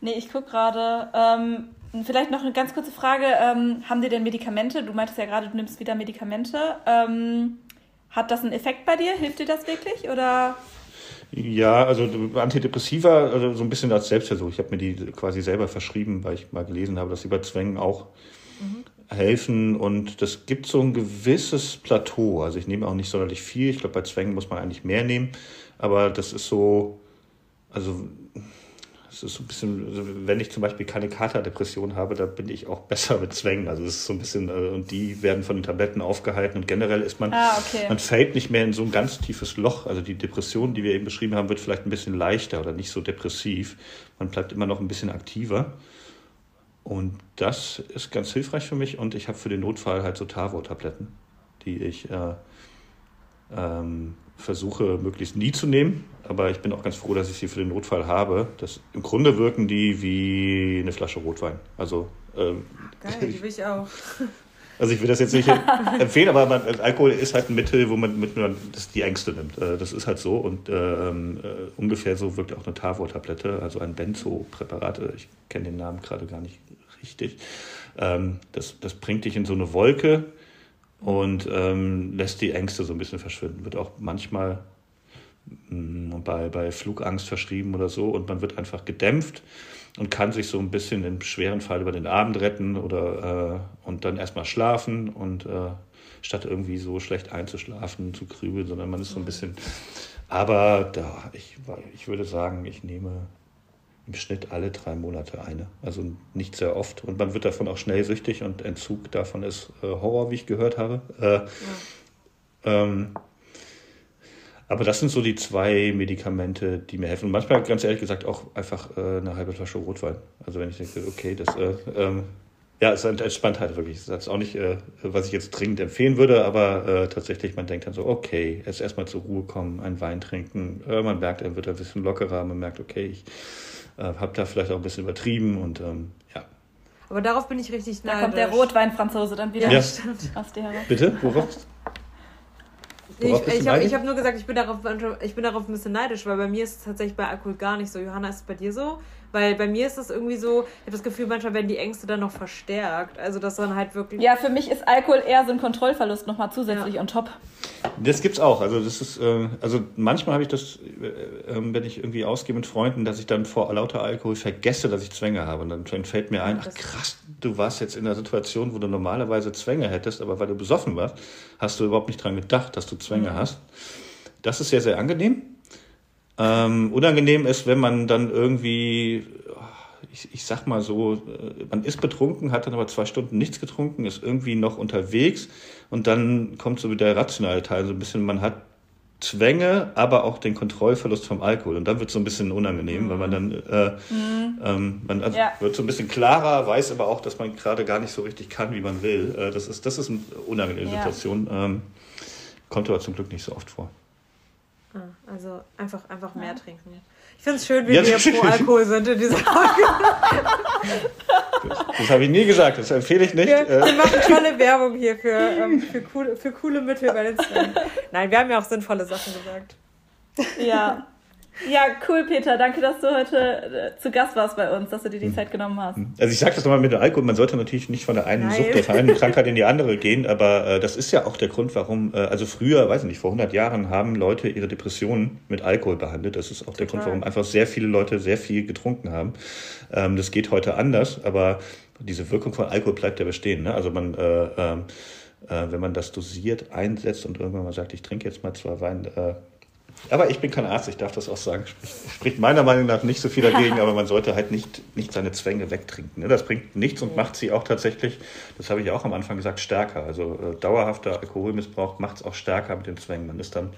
Nee, ich gucke gerade. Ähm, vielleicht noch eine ganz kurze Frage. Ähm, haben dir denn Medikamente? Du meintest ja gerade, du nimmst wieder Medikamente. Ähm, hat das einen Effekt bei dir? Hilft dir das wirklich? Oder? Ja, also Antidepressiva, also so ein bisschen als Selbstversuch. Ich habe mir die quasi selber verschrieben, weil ich mal gelesen habe, dass sie bei Zwängen auch mhm. helfen. Und das gibt so ein gewisses Plateau. Also ich nehme auch nicht sonderlich viel. Ich glaube, bei Zwängen muss man eigentlich mehr nehmen. Aber das ist so, also es ist so ein bisschen, also wenn ich zum Beispiel keine Katerdepression habe, da bin ich auch besser mit Zwängen. Also es ist so ein bisschen, äh, und die werden von den Tabletten aufgehalten und generell ist man, ah, okay. man fällt nicht mehr in so ein ganz tiefes Loch. Also die Depression, die wir eben beschrieben haben, wird vielleicht ein bisschen leichter oder nicht so depressiv. Man bleibt immer noch ein bisschen aktiver. Und das ist ganz hilfreich für mich. Und ich habe für den Notfall halt so Tavo-Tabletten, die ich äh, ähm, versuche möglichst nie zu nehmen, aber ich bin auch ganz froh, dass ich sie für den Notfall habe. Das, Im Grunde wirken die wie eine Flasche Rotwein. Also, ähm, Geil, die will ich auch. Also ich will das jetzt nicht empfehlen, aber man, Alkohol ist halt ein Mittel, wo man mit man das die Ängste nimmt. Äh, das ist halt so und ähm, äh, ungefähr so wirkt auch eine Tavor-Tablette, also ein Benzo-Präparat. Ich kenne den Namen gerade gar nicht richtig. Ähm, das, das bringt dich in so eine Wolke und ähm, lässt die Ängste so ein bisschen verschwinden. Wird auch manchmal mh, mm, bei, bei Flugangst verschrieben oder so und man wird einfach gedämpft und kann sich so ein bisschen im schweren Fall über den Abend retten oder äh, und dann erstmal schlafen und äh, statt irgendwie so schlecht einzuschlafen, zu grübeln, sondern man ist so ein bisschen. Aber da, ich, ich würde sagen, ich nehme im Schnitt alle drei Monate eine. Also nicht sehr oft. Und man wird davon auch schnell süchtig und Entzug davon ist äh, Horror, wie ich gehört habe. Äh, ja. ähm, aber das sind so die zwei Medikamente, die mir helfen. Und manchmal, ganz ehrlich gesagt, auch einfach äh, eine halbe Flasche Rotwein. Also wenn ich denke, okay, das äh, ähm, ja, es entspannt halt wirklich. Das ist auch nicht, äh, was ich jetzt dringend empfehlen würde, aber äh, tatsächlich, man denkt dann so, okay, jetzt erstmal zur Ruhe kommen, einen Wein trinken. Äh, man merkt, er wird ein bisschen lockerer, man merkt, okay, ich äh, habe da vielleicht auch ein bisschen übertrieben und ähm, ja. Aber darauf bin ich richtig neidisch. Da kommt der Rotwein-Franzose dann wieder ja. aus der Bitte? Worauf? Worauf ich ich habe hab nur gesagt, ich bin, darauf, ich bin darauf ein bisschen neidisch, weil bei mir ist es tatsächlich bei Alkohol gar nicht so. Johanna, ist es bei dir so? Weil bei mir ist es irgendwie so, ich habe das Gefühl, manchmal werden die Ängste dann noch verstärkt. Also, dass dann halt wirklich. Ja, für mich ist Alkohol eher so ein Kontrollverlust nochmal zusätzlich ja. on top. Das gibt's auch. Also, das ist, äh, also manchmal habe ich das, äh, ähm, wenn ich irgendwie ausgehe mit Freunden, dass ich dann vor lauter Alkohol vergesse, dass ich Zwänge habe. Und dann fällt mir ein, ach krass, du warst jetzt in einer Situation, wo du normalerweise Zwänge hättest, aber weil du besoffen warst, hast du überhaupt nicht dran gedacht, dass du Zwänge mhm. hast. Das ist sehr, sehr angenehm. Ähm, unangenehm ist, wenn man dann irgendwie, ich, ich sag mal so, äh, man ist betrunken, hat dann aber zwei Stunden nichts getrunken, ist irgendwie noch unterwegs und dann kommt so wieder der rationale Teil, so ein bisschen, man hat Zwänge, aber auch den Kontrollverlust vom Alkohol. Und dann wird es so ein bisschen unangenehm, mhm. weil man dann, äh, mhm. ähm, man also ja. wird so ein bisschen klarer, weiß aber auch, dass man gerade gar nicht so richtig kann, wie man will. Äh, das, ist, das ist eine unangenehme ja. Situation. Ähm, kommt aber zum Glück nicht so oft vor. Ah, also einfach, einfach mehr trinken. Ich finde es schön, wie ja, wir pro Alkohol sind in dieser Folge. Das, das habe ich nie gesagt, das empfehle ich nicht. Wir, wir äh. machen tolle Werbung hier für, ähm, für, coole, für coole Mittel bei den Zweien. Nein, wir haben ja auch sinnvolle Sachen gesagt. Ja. Ja, cool, Peter. Danke, dass du heute äh, zu Gast warst bei uns, dass du dir die hm. Zeit genommen hast. Hm. Also ich sage das nochmal mit dem Alkohol, man sollte natürlich nicht von der einen Nein. Sucht, der einen Krankheit in die andere gehen, aber äh, das ist ja auch der Grund, warum, äh, also früher, weiß ich nicht, vor 100 Jahren haben Leute ihre Depressionen mit Alkohol behandelt. Das ist auch Total. der Grund, warum einfach sehr viele Leute sehr viel getrunken haben. Ähm, das geht heute anders, aber diese Wirkung von Alkohol bleibt ja bestehen. Ne? Also man... Äh, ähm, äh, wenn man das dosiert einsetzt und irgendwann mal sagt, ich trinke jetzt mal zwei Wein, äh, aber ich bin kein Arzt, ich darf das auch sagen. Spricht, meiner Meinung nach nicht so viel dagegen, aber man sollte halt nicht, nicht seine Zwänge wegtrinken. Ne? Das bringt nichts und macht sie auch tatsächlich, das habe ich auch am Anfang gesagt, stärker. Also äh, dauerhafter Alkoholmissbrauch macht es auch stärker mit den Zwängen. Man ist dann,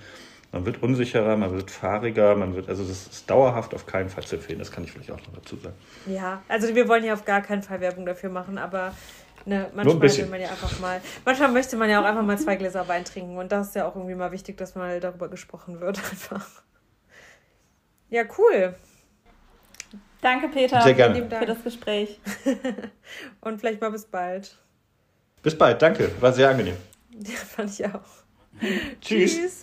man wird unsicherer, man wird fahriger, man wird, also das ist dauerhaft auf keinen Fall zu empfehlen. Das kann ich vielleicht auch noch dazu sagen. Ja, also wir wollen ja auf gar keinen Fall Werbung dafür machen, aber Ne, manchmal will man ja einfach mal, manchmal möchte man ja auch einfach mal zwei Gläser Wein trinken und das ist ja auch irgendwie mal wichtig, dass mal darüber gesprochen wird einfach. Ja, cool. Danke, Peter, Sehr gerne. für das Gespräch. und vielleicht mal bis bald. Bis bald, danke. War sehr angenehm. Ja, fand ich auch. Tschüss. Tschüss.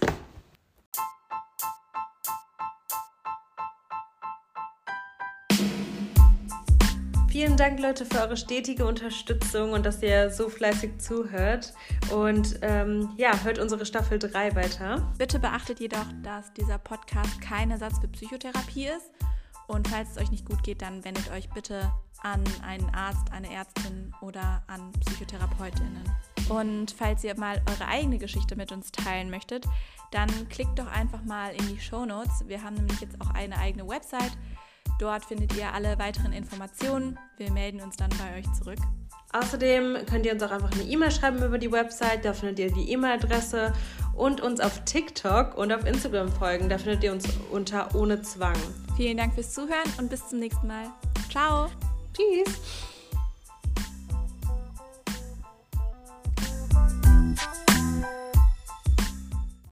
Vielen Dank, Leute, für eure stetige Unterstützung und dass ihr so fleißig zuhört. Und ähm, ja, hört unsere Staffel 3 weiter. Bitte beachtet jedoch, dass dieser Podcast kein Ersatz für Psychotherapie ist. Und falls es euch nicht gut geht, dann wendet euch bitte an einen Arzt, eine Ärztin oder an Psychotherapeutinnen. Und falls ihr mal eure eigene Geschichte mit uns teilen möchtet, dann klickt doch einfach mal in die Show Notes. Wir haben nämlich jetzt auch eine eigene Website Dort findet ihr alle weiteren Informationen. Wir melden uns dann bei euch zurück. Außerdem könnt ihr uns auch einfach eine E-Mail schreiben über die Website. Da findet ihr die E-Mail-Adresse und uns auf TikTok und auf Instagram folgen. Da findet ihr uns unter ohne Zwang. Vielen Dank fürs Zuhören und bis zum nächsten Mal. Ciao. Tschüss.